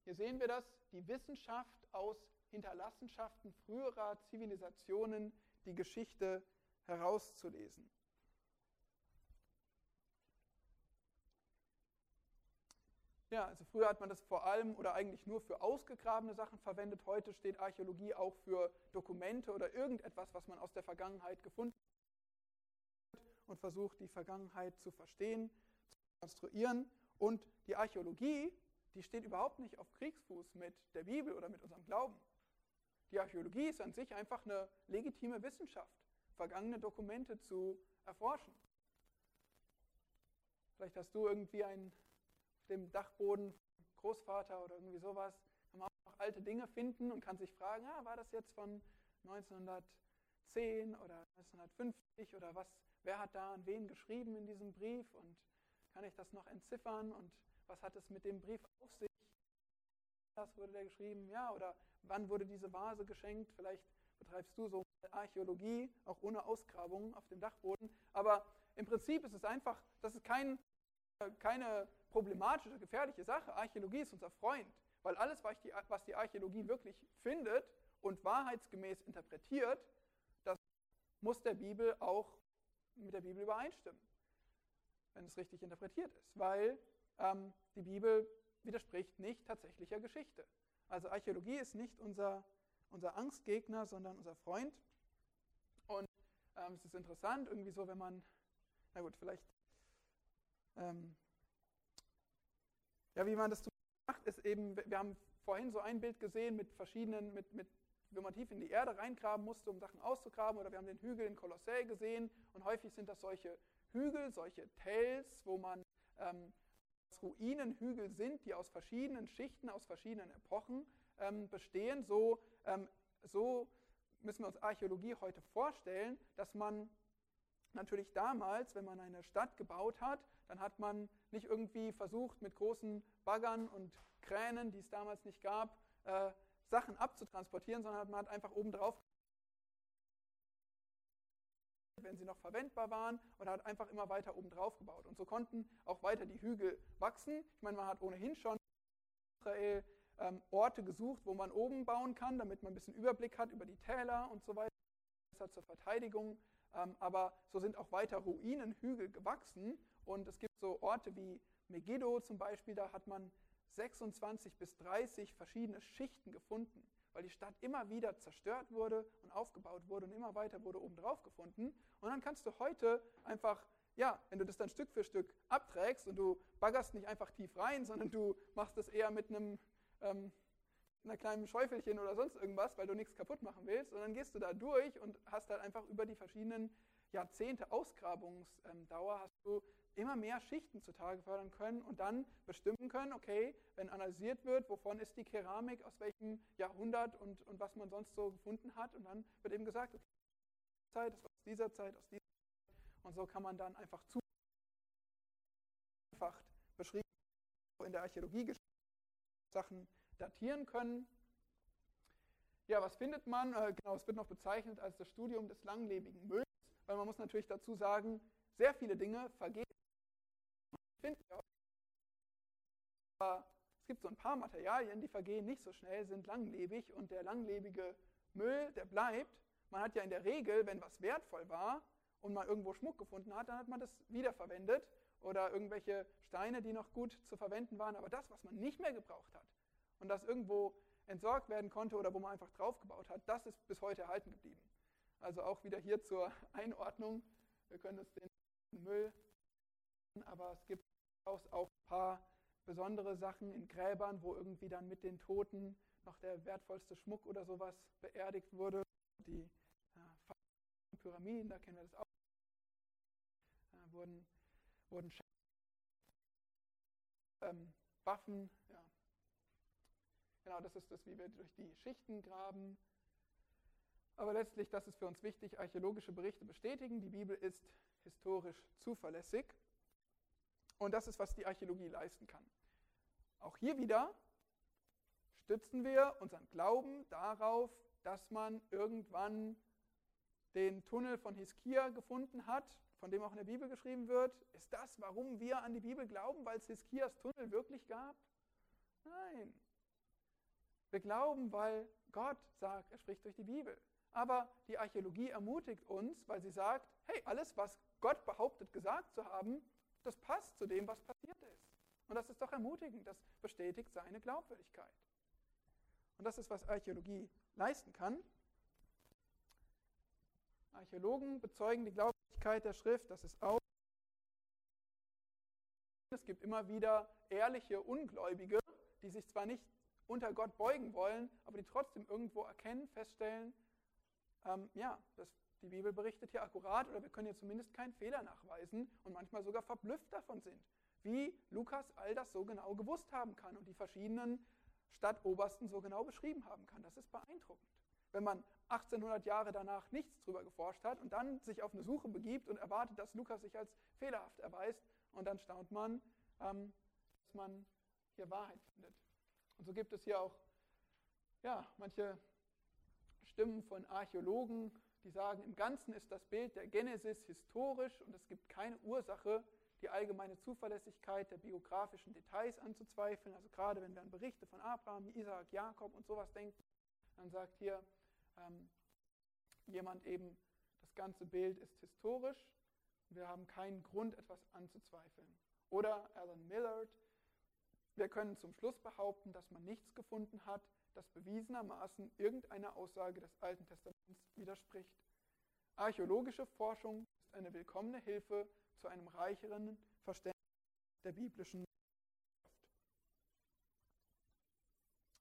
Hier sehen wir das, die Wissenschaft aus Hinterlassenschaften früherer Zivilisationen, die Geschichte herauszulesen. Ja, also früher hat man das vor allem oder eigentlich nur für ausgegrabene Sachen verwendet. Heute steht Archäologie auch für Dokumente oder irgendetwas, was man aus der Vergangenheit gefunden hat und versucht, die Vergangenheit zu verstehen, zu konstruieren. Und die Archäologie die steht überhaupt nicht auf Kriegsfuß mit der Bibel oder mit unserem Glauben. Die Archäologie ist an sich einfach eine legitime Wissenschaft, vergangene Dokumente zu erforschen. Vielleicht hast du irgendwie einen auf dem Dachboden Großvater oder irgendwie sowas, kann man auch noch alte Dinge finden und kann sich fragen, ah, war das jetzt von 1910 oder 1950 oder was, wer hat da an wen geschrieben in diesem Brief und kann ich das noch entziffern und was hat es mit dem Brief auf sich? Was wurde der geschrieben? Ja, oder wann wurde diese Vase geschenkt? Vielleicht betreibst du so Archäologie, auch ohne Ausgrabungen auf dem Dachboden. Aber im Prinzip ist es einfach, das ist kein, keine problematische, gefährliche Sache. Archäologie ist unser Freund, weil alles, was die Archäologie wirklich findet und wahrheitsgemäß interpretiert, das muss der Bibel auch mit der Bibel übereinstimmen, wenn es richtig interpretiert ist. Weil ähm, die Bibel widerspricht nicht tatsächlicher Geschichte. Also Archäologie ist nicht unser, unser Angstgegner, sondern unser Freund. Und ähm, es ist interessant, irgendwie so, wenn man, na gut, vielleicht, ähm, ja, wie man das macht, ist eben, wir haben vorhin so ein Bild gesehen mit verschiedenen, mit, mit wenn man tief in die Erde reingraben musste, um Sachen auszugraben, oder wir haben den Hügel in Kolossä gesehen, und häufig sind das solche Hügel, solche Tells, wo man ähm, Ruinenhügel sind, die aus verschiedenen Schichten, aus verschiedenen Epochen ähm, bestehen. So, ähm, so müssen wir uns Archäologie heute vorstellen, dass man natürlich damals, wenn man eine Stadt gebaut hat, dann hat man nicht irgendwie versucht, mit großen Baggern und Kränen, die es damals nicht gab, äh, Sachen abzutransportieren, sondern man hat einfach oben drauf, wenn sie noch verwendbar waren, und hat einfach immer weiter oben drauf gebaut. Und so konnten auch weiter die Hügel wachsen. Ich meine, man hat ohnehin schon in Israel ähm, Orte gesucht, wo man oben bauen kann, damit man ein bisschen Überblick hat über die Täler und so weiter, besser zur Verteidigung. Ähm, aber so sind auch weiter Ruinenhügel gewachsen und es gibt so Orte wie Megiddo zum Beispiel, da hat man 26 bis 30 verschiedene Schichten gefunden, weil die Stadt immer wieder zerstört wurde und aufgebaut wurde und immer weiter wurde obendrauf gefunden. Und dann kannst du heute einfach, ja, wenn du das dann Stück für Stück abträgst und du baggerst nicht einfach tief rein, sondern du machst das eher mit einem ähm, einer kleinen Schäufelchen oder sonst irgendwas, weil du nichts kaputt machen willst. Und dann gehst du da durch und hast halt einfach über die verschiedenen Jahrzehnte Ausgrabungsdauer hast du immer mehr Schichten zutage fördern können und dann bestimmen können, okay, wenn analysiert wird, wovon ist die Keramik, aus welchem Jahrhundert und, und was man sonst so gefunden hat. Und dann wird eben gesagt, okay, Zeit, das war aus dieser Zeit, aus dieser Zeit. Und so kann man dann einfach zu einfach beschrieben in der Archäologie Sachen datieren können. Ja, was findet man? Äh, genau, es wird noch bezeichnet als das Studium des langlebigen Mülls, weil man muss natürlich dazu sagen, sehr viele Dinge vergehen. Es gibt so ein paar Materialien, die vergehen nicht so schnell, sind langlebig und der langlebige Müll, der bleibt. Man hat ja in der Regel, wenn was wertvoll war und man irgendwo Schmuck gefunden hat, dann hat man das wiederverwendet oder irgendwelche Steine, die noch gut zu verwenden waren. Aber das, was man nicht mehr gebraucht hat, und das irgendwo entsorgt werden konnte oder wo man einfach draufgebaut hat, das ist bis heute erhalten geblieben. Also auch wieder hier zur Einordnung. Wir können es den Müll, aber es gibt auch ein paar besondere Sachen in Gräbern, wo irgendwie dann mit den Toten noch der wertvollste Schmuck oder sowas beerdigt wurde. Die ja, Pyramiden, da kennen wir das auch, ja, wurden, wurden ähm, Waffen, ja, Genau, das ist das, wie wir durch die Schichten graben. Aber letztlich, das ist für uns wichtig, archäologische Berichte bestätigen, die Bibel ist historisch zuverlässig. Und das ist, was die Archäologie leisten kann. Auch hier wieder stützen wir unseren Glauben darauf, dass man irgendwann den Tunnel von Hiskia gefunden hat, von dem auch in der Bibel geschrieben wird. Ist das, warum wir an die Bibel glauben, weil es Hiskias Tunnel wirklich gab? Nein, wir glauben, weil Gott sagt, er spricht durch die Bibel. Aber die Archäologie ermutigt uns, weil sie sagt, hey, alles, was Gott behauptet gesagt zu haben, das passt zu dem, was passiert ist. Und das ist doch ermutigend, das bestätigt seine Glaubwürdigkeit. Und das ist, was Archäologie leisten kann. Archäologen bezeugen die Glaubwürdigkeit der Schrift, das ist auch. Es gibt immer wieder ehrliche Ungläubige, die sich zwar nicht unter Gott beugen wollen, aber die trotzdem irgendwo erkennen, feststellen, ähm, ja, das, die Bibel berichtet hier akkurat oder wir können hier zumindest keinen Fehler nachweisen und manchmal sogar verblüfft davon sind, wie Lukas all das so genau gewusst haben kann und die verschiedenen Stadtobersten so genau beschrieben haben kann. Das ist beeindruckend. Wenn man 1800 Jahre danach nichts drüber geforscht hat und dann sich auf eine Suche begibt und erwartet, dass Lukas sich als fehlerhaft erweist und dann staunt man, ähm, dass man hier Wahrheit findet. Und so gibt es hier auch ja, manche Stimmen von Archäologen, die sagen, im Ganzen ist das Bild der Genesis historisch und es gibt keine Ursache, die allgemeine Zuverlässigkeit der biografischen Details anzuzweifeln. Also gerade wenn wir an Berichte von Abraham, Isaac, Jakob und sowas denken, dann sagt hier ähm, jemand eben, das ganze Bild ist historisch. Wir haben keinen Grund, etwas anzuzweifeln. Oder Alan Millard, wir können zum Schluss behaupten, dass man nichts gefunden hat, das bewiesenermaßen irgendeiner Aussage des Alten Testaments widerspricht. Archäologische Forschung ist eine willkommene Hilfe zu einem reicheren Verständnis der biblischen Schrift.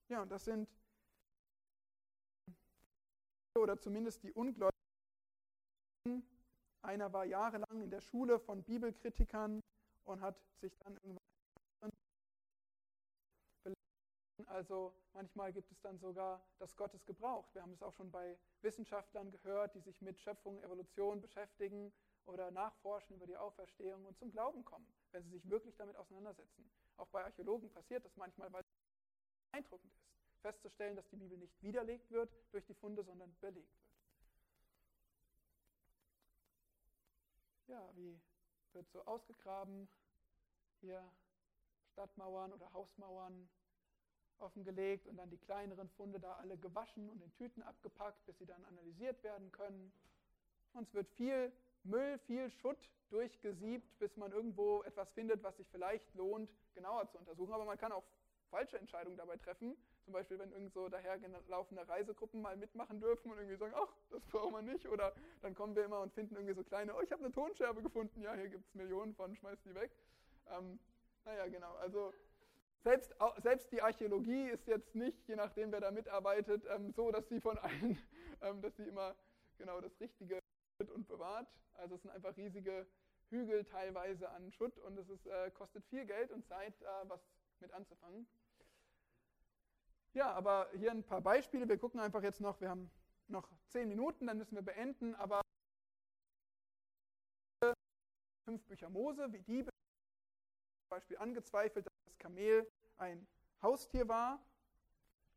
Ja, und das sind oder zumindest die Ungläubigen. Einer war jahrelang in der Schule von Bibelkritikern und hat sich dann irgendwann also manchmal gibt es dann sogar, dass Gott es gebraucht. Wir haben es auch schon bei Wissenschaftlern gehört, die sich mit Schöpfung, Evolution beschäftigen oder nachforschen über die Auferstehung und zum Glauben kommen, wenn sie sich wirklich damit auseinandersetzen. Auch bei Archäologen passiert das manchmal, weil es beeindruckend ist, festzustellen, dass die Bibel nicht widerlegt wird durch die Funde, sondern belegt wird. Ja, wie wird so ausgegraben? Hier Stadtmauern oder Hausmauern offengelegt und dann die kleineren Funde da alle gewaschen und in Tüten abgepackt, bis sie dann analysiert werden können. Und es wird viel Müll, viel Schutt durchgesiebt, bis man irgendwo etwas findet, was sich vielleicht lohnt, genauer zu untersuchen. Aber man kann auch falsche Entscheidungen dabei treffen. Zum Beispiel, wenn irgend so daherlaufende Reisegruppen mal mitmachen dürfen und irgendwie sagen, ach, das brauchen wir nicht. Oder dann kommen wir immer und finden irgendwie so kleine, oh, ich habe eine Tonscherbe gefunden, ja, hier gibt es Millionen von, schmeiß die weg. Ähm, naja, genau. Also selbst, selbst die Archäologie ist jetzt nicht, je nachdem wer da mitarbeitet, ähm, so, dass sie von allen, ähm, dass sie immer genau das Richtige und bewahrt. Also es sind einfach riesige Hügel teilweise an Schutt und es ist, äh, kostet viel Geld und Zeit, äh, was mit anzufangen. Ja, aber hier ein paar Beispiele. Wir gucken einfach jetzt noch, wir haben noch zehn Minuten, dann müssen wir beenden, aber fünf Bücher Mose, wie die zum Beispiel angezweifelt, dass das Kamel ein Haustier war.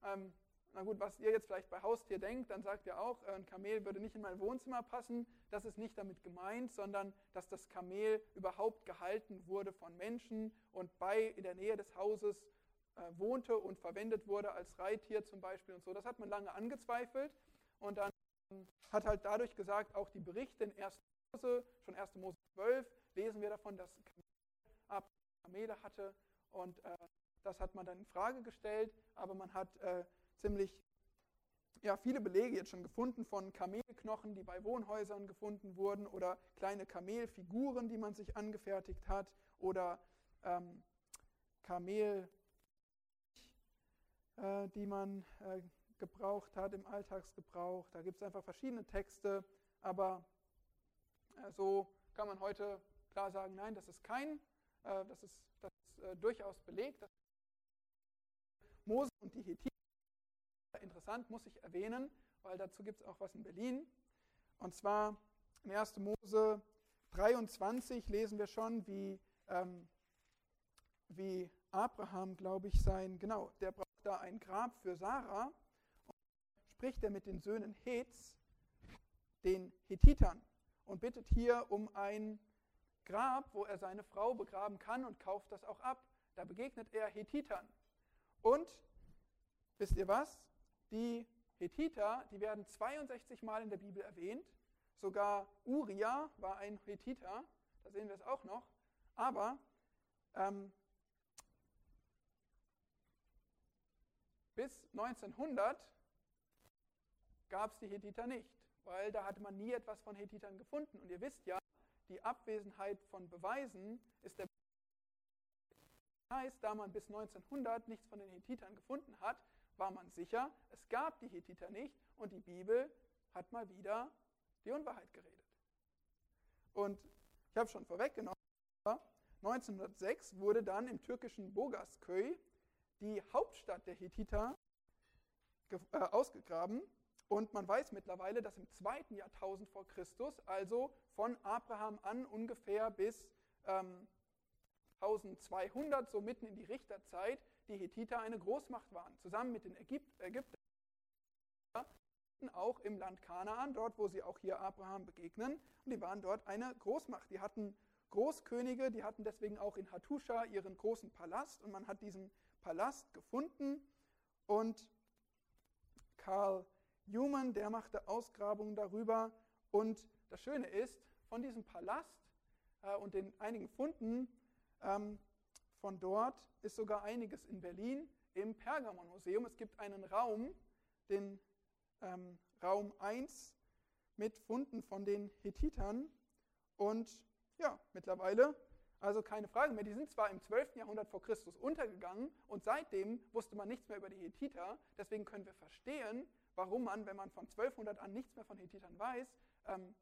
Ähm, na gut, was ihr jetzt vielleicht bei Haustier denkt, dann sagt ihr auch, äh, ein Kamel würde nicht in mein Wohnzimmer passen. Das ist nicht damit gemeint, sondern dass das Kamel überhaupt gehalten wurde von Menschen und bei in der Nähe des Hauses äh, wohnte und verwendet wurde als Reittier zum Beispiel und so. Das hat man lange angezweifelt und dann hat halt dadurch gesagt, auch die Berichte in 1. Mose, schon 1. Mose 12, lesen wir davon, dass Kamel Kamele hatte und äh, das hat man dann in Frage gestellt, aber man hat äh, ziemlich ja, viele Belege jetzt schon gefunden von Kamelknochen, die bei Wohnhäusern gefunden wurden oder kleine Kamelfiguren, die man sich angefertigt hat oder ähm, Kamel, äh, die man äh, gebraucht hat im Alltagsgebrauch. Da gibt es einfach verschiedene Texte, aber äh, so kann man heute klar sagen, nein, das ist kein, das ist, das ist äh, durchaus belegt. Mose und die Hethiter interessant, muss ich erwähnen, weil dazu gibt es auch was in Berlin. Und zwar in 1. Mose 23 lesen wir schon, wie, ähm, wie Abraham, glaube ich, sein, genau, der braucht da ein Grab für Sarah. Und spricht er mit den Söhnen Heths, den Hethitern, und bittet hier um ein Grab, wo er seine Frau begraben kann und kauft das auch ab. Da begegnet er Hethitern. Und wisst ihr was? Die Hethiter, die werden 62 Mal in der Bibel erwähnt. Sogar Uriah war ein Hethiter, da sehen wir es auch noch. Aber ähm, bis 1900 gab es die Hethiter nicht, weil da hatte man nie etwas von Hethitern gefunden. Und ihr wisst ja, die Abwesenheit von Beweisen ist der heißt, da man bis 1900 nichts von den Hethitern gefunden hat, war man sicher, es gab die Hethiter nicht und die Bibel hat mal wieder die Unwahrheit geredet. Und ich habe schon vorweggenommen, 1906 wurde dann im türkischen Bogasköy die Hauptstadt der Hethiter äh, ausgegraben und man weiß mittlerweile, dass im zweiten Jahrtausend vor Christus, also von Abraham an ungefähr bis ähm, 1200, so mitten in die Richterzeit, die Hethiter eine Großmacht waren, zusammen mit den Ägypt Ägyptern, auch im Land Kanaan, dort wo sie auch hier Abraham begegnen. Und die waren dort eine Großmacht. Die hatten Großkönige, die hatten deswegen auch in Hattusha ihren großen Palast und man hat diesen Palast gefunden und Karl Human, der machte Ausgrabungen darüber und das Schöne ist, von diesem Palast äh, und den einigen Funden ähm, von dort ist sogar einiges in Berlin im Pergamon-Museum. Es gibt einen Raum, den ähm, Raum 1 mit Funden von den Hethitern. Und ja, mittlerweile Also keine Frage mehr. Die sind zwar im 12. Jahrhundert vor Christus untergegangen und seitdem wusste man nichts mehr über die Hethiter. Deswegen können wir verstehen, warum man, wenn man von 1200 an nichts mehr von Hethitern weiß, ähm,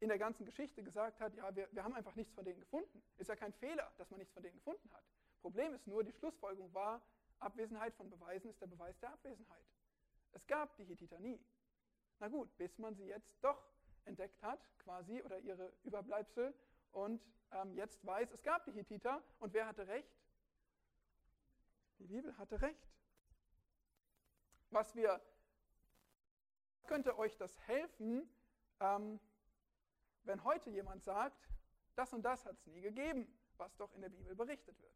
in der ganzen Geschichte gesagt hat, ja, wir, wir haben einfach nichts von denen gefunden. Ist ja kein Fehler, dass man nichts von denen gefunden hat. Problem ist nur, die Schlussfolgerung war, Abwesenheit von Beweisen ist der Beweis der Abwesenheit. Es gab die Hethiter nie. Na gut, bis man sie jetzt doch entdeckt hat, quasi, oder ihre Überbleibsel, und ähm, jetzt weiß, es gab die Hethiter, und wer hatte recht? Die Bibel hatte recht. Was wir, könnte euch das helfen, ähm, wenn heute jemand sagt, das und das hat es nie gegeben, was doch in der Bibel berichtet wird.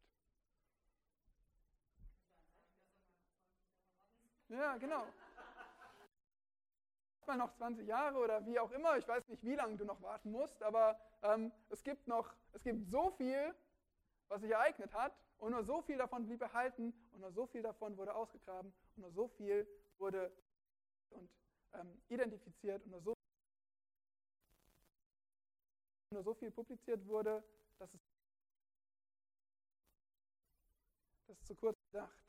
Ja, genau. Mal noch 20 Jahre oder wie auch immer. Ich weiß nicht, wie lange du noch warten musst, aber ähm, es gibt noch, es gibt so viel, was sich ereignet hat, und nur so viel davon blieb erhalten, und nur so viel davon wurde ausgegraben, und nur so viel wurde und ähm, identifiziert, und nur so, nur so viel publiziert wurde, dass es, das ist zu kurz gedacht.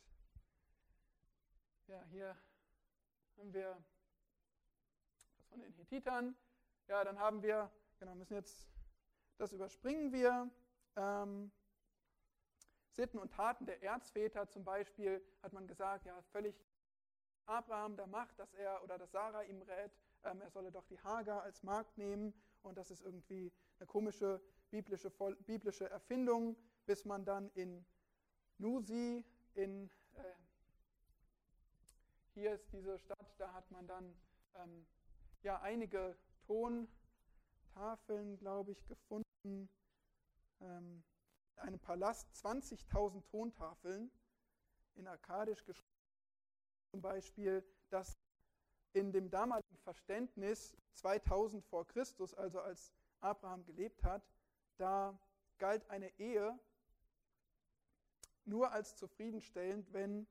Ja, hier haben wir von den Hethitern. Ja, dann haben wir, genau, müssen jetzt, das überspringen wir. Ähm, Sitten und Taten der Erzväter zum Beispiel hat man gesagt, ja, völlig Abraham da macht, dass er oder dass Sarah ihm rät, ähm, er solle doch die Hagar als Magd nehmen und das ist irgendwie eine komische biblische, biblische Erfindung, bis man dann in Nusi in äh, hier ist diese Stadt, da hat man dann ähm, ja einige Tontafeln, glaube ich, gefunden. Ähm, in einem Palast 20.000 Tontafeln in Akkadisch geschrieben, zum Beispiel, dass in dem damaligen Verständnis 2000 vor Christus, also als Abraham gelebt hat, da galt eine Ehe nur als zufriedenstellend, wenn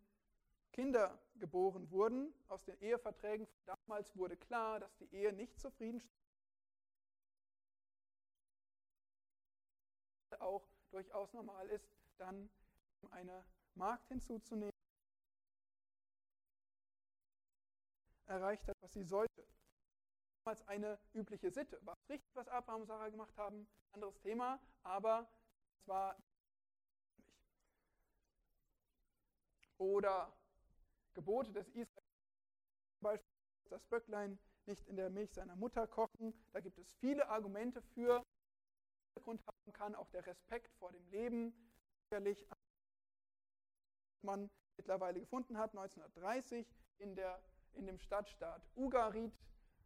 Kinder geboren wurden. Aus den Eheverträgen von damals wurde klar, dass die Ehe nicht zufriedenstellend auch durchaus normal ist, dann eine Magd hinzuzunehmen, erreicht hat, was sie sollte. Damals eine übliche Sitte. War es richtig, was Abraham und Sarah gemacht haben? Anderes Thema, aber es war oder Gebote des Israels, zum Beispiel das Böcklein nicht in der Milch seiner Mutter kochen. Da gibt es viele Argumente für, Hintergrund haben kann, auch der Respekt vor dem Leben, sicherlich man mittlerweile gefunden hat, 1930 in, der, in dem Stadtstaat Ugarit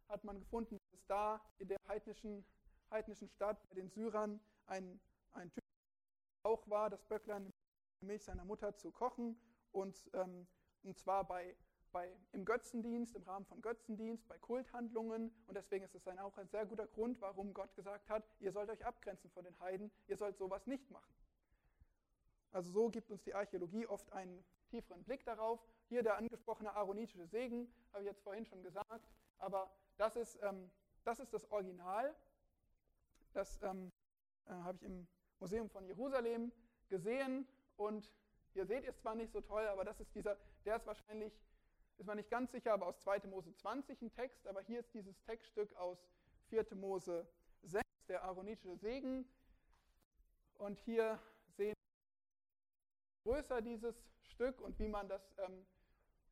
hat man gefunden, dass es da in der heidnischen, heidnischen Stadt bei den Syrern ein, ein Typ auch war, das Böcklein in der Milch seiner Mutter zu kochen. Und ähm, und zwar bei, bei, im Götzendienst, im Rahmen von Götzendienst, bei Kulthandlungen. Und deswegen ist es ein, auch ein sehr guter Grund, warum Gott gesagt hat, ihr sollt euch abgrenzen von den Heiden, ihr sollt sowas nicht machen. Also so gibt uns die Archäologie oft einen tieferen Blick darauf. Hier der angesprochene aaronitische Segen, habe ich jetzt vorhin schon gesagt, aber das ist, ähm, das, ist das Original. Das ähm, äh, habe ich im Museum von Jerusalem gesehen und hier seht ihr es zwar nicht so toll, aber das ist dieser, der ist wahrscheinlich, ist man nicht ganz sicher, aber aus 2. Mose 20 ein Text, aber hier ist dieses Textstück aus 4. Mose 6, der aaronitische Segen. Und hier sehen wir größer dieses Stück und wie man das ähm,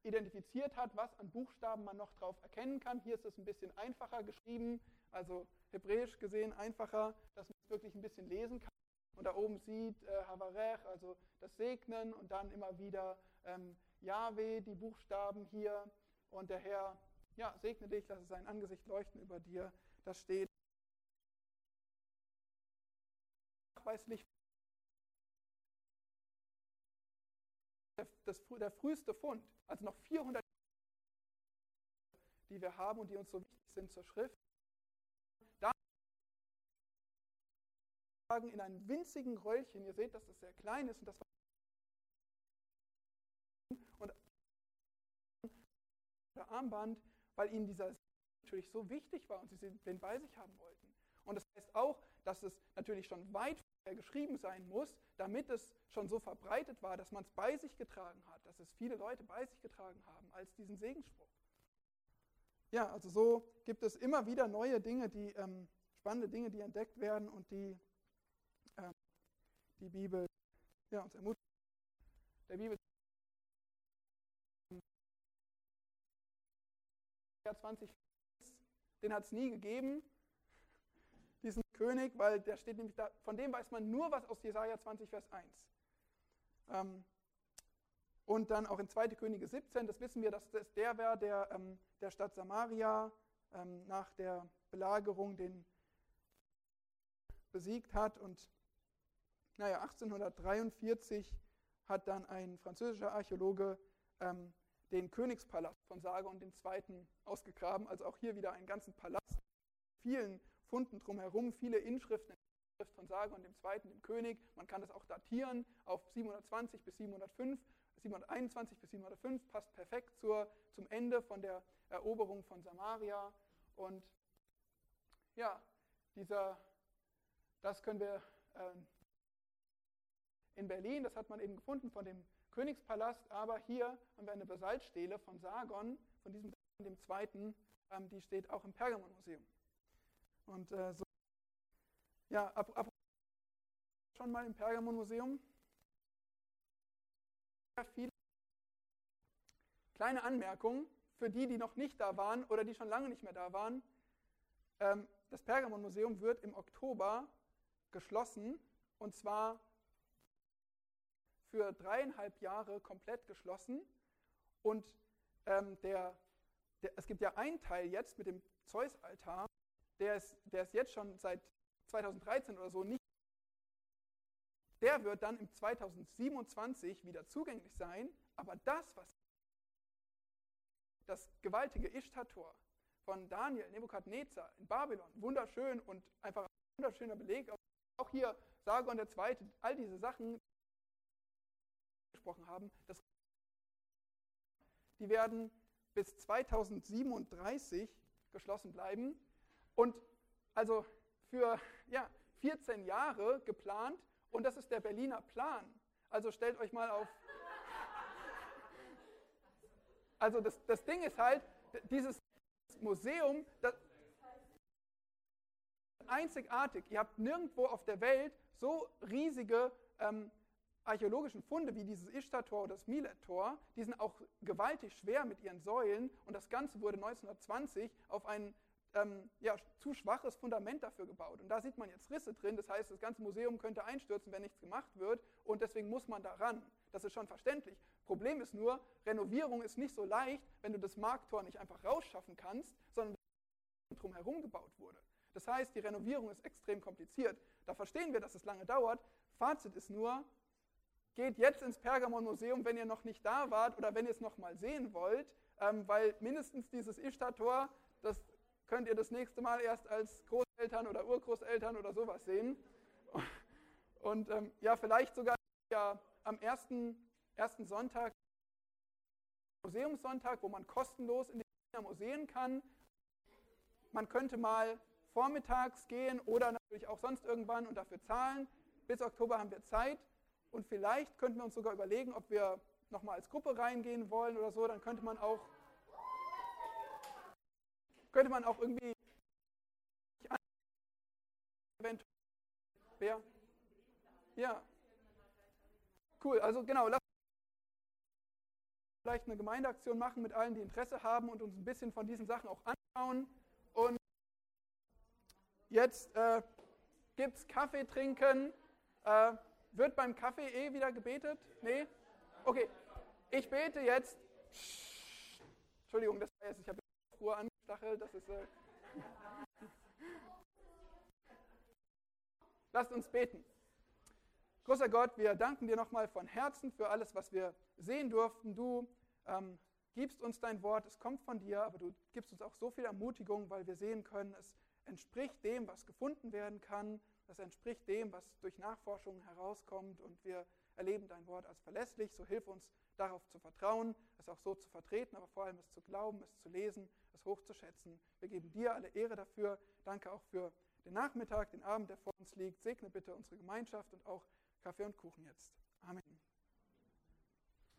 identifiziert hat, was an Buchstaben man noch drauf erkennen kann. Hier ist es ein bisschen einfacher geschrieben, also hebräisch gesehen einfacher, dass man es wirklich ein bisschen lesen kann. Und da oben sieht äh, Havarech, also das Segnen und dann immer wieder ähm, Yahweh, die Buchstaben hier. Und der Herr, ja, segne dich, lasse sein Angesicht leuchten über dir. Das steht nachweislich das, der früheste Fund, also noch 400, die wir haben und die uns so wichtig sind zur Schrift. in einem winzigen Röllchen. Ihr seht, dass das sehr klein ist und das und Armband, weil ihnen dieser natürlich so wichtig war und sie den bei sich haben wollten. Und das heißt auch, dass es natürlich schon weit geschrieben sein muss, damit es schon so verbreitet war, dass man es bei sich getragen hat, dass es viele Leute bei sich getragen haben als diesen Segensspruch. Ja, also so gibt es immer wieder neue Dinge, die ähm, spannende Dinge, die entdeckt werden und die ähm, die Bibel ja, uns ermutigt. Der Bibel 20, den hat es nie gegeben, diesen König, weil der steht nämlich da, von dem weiß man nur was aus Jesaja 20, Vers 1. Ähm, und dann auch in 2. Könige 17, das wissen wir, dass das der war, der ähm, der Stadt Samaria ähm, nach der Belagerung den besiegt hat. Und naja, 1843 hat dann ein französischer Archäologe ähm, den Königspalast von Sargon II. ausgegraben. Also auch hier wieder einen ganzen Palast mit vielen Funden drumherum, viele Inschriften von Sargon II., dem König. Man kann das auch datieren auf 720 bis 705. 721 bis 705 passt perfekt zur, zum Ende von der Eroberung von Samaria. Und ja, dieser, das können wir äh, in Berlin, das hat man eben gefunden von dem Königspalast, aber hier haben wir eine Basaltstele von Sargon, von diesem dem zweiten, ähm, die steht auch im Pergamon-Museum. Und äh, so, ja, ab, ab, schon mal im Pergamon-Museum. Kleine Anmerkungen für die, die noch nicht da waren oder die schon lange nicht mehr da waren. Ähm, das Pergamon-Museum wird im Oktober geschlossen und zwar für dreieinhalb Jahre komplett geschlossen. Und ähm, der, der, es gibt ja einen Teil jetzt mit dem Zeus-Altar, der ist, der ist jetzt schon seit 2013 oder so nicht. Der wird dann im 2027 wieder zugänglich sein, aber das, was das gewaltige Ishtar-Tor von Daniel, Nebukadnezar in Babylon, wunderschön und einfach ein wunderschöner Beleg. Auch hier Sargon Zweite, all diese Sachen, gesprochen haben, das, die werden bis 2037 geschlossen bleiben und also für ja, 14 Jahre geplant und das ist der Berliner Plan. Also stellt euch mal auf. Also das, das Ding ist halt, dieses Museum, das einzigartig. Ihr habt nirgendwo auf der Welt so riesige ähm, archäologischen Funde wie dieses Ishtar-Tor oder das Milet-Tor, die sind auch gewaltig schwer mit ihren Säulen und das Ganze wurde 1920 auf ein ähm, ja, zu schwaches Fundament dafür gebaut. Und da sieht man jetzt Risse drin, das heißt, das ganze Museum könnte einstürzen, wenn nichts gemacht wird und deswegen muss man da ran. Das ist schon verständlich. Problem ist nur, Renovierung ist nicht so leicht, wenn du das Markttor nicht einfach rausschaffen kannst, sondern drumherum gebaut wurde. Das heißt, die Renovierung ist extrem kompliziert. Da verstehen wir, dass es lange dauert. Fazit ist nur, Geht jetzt ins Pergamon-Museum, wenn ihr noch nicht da wart oder wenn ihr es noch mal sehen wollt, ähm, weil mindestens dieses Ishtar-Tor, das könnt ihr das nächste Mal erst als Großeltern oder Urgroßeltern oder sowas sehen. Und ähm, ja, vielleicht sogar ja, am ersten, ersten Sonntag, Museumssonntag, wo man kostenlos in die Museen kann. Man könnte mal vormittags gehen oder natürlich auch sonst irgendwann und dafür zahlen. Bis Oktober haben wir Zeit. Und vielleicht könnten wir uns sogar überlegen, ob wir nochmal als Gruppe reingehen wollen oder so. Dann könnte man auch, könnte man auch irgendwie eventuell. Wer? Ja. Cool, also genau, lass vielleicht eine Gemeindeaktion machen mit allen, die Interesse haben und uns ein bisschen von diesen Sachen auch anschauen. Und jetzt äh, gibt es Kaffee trinken. Äh, wird beim Kaffee eh wieder gebetet? Nee? Okay. Ich bete jetzt. Entschuldigung, das war jetzt, ich habe Ruhe angestachelt, das ist. Äh Lasst uns beten. Großer Gott, wir danken dir nochmal von Herzen für alles, was wir sehen durften. Du ähm, gibst uns dein Wort, es kommt von dir, aber du gibst uns auch so viel Ermutigung, weil wir sehen können, es entspricht dem, was gefunden werden kann. Das entspricht dem, was durch Nachforschungen herauskommt und wir erleben dein Wort als verlässlich. So hilf uns darauf zu vertrauen, es auch so zu vertreten, aber vor allem es zu glauben, es zu lesen, es hochzuschätzen. Wir geben dir alle Ehre dafür. Danke auch für den Nachmittag, den Abend, der vor uns liegt. Segne bitte unsere Gemeinschaft und auch Kaffee und Kuchen jetzt.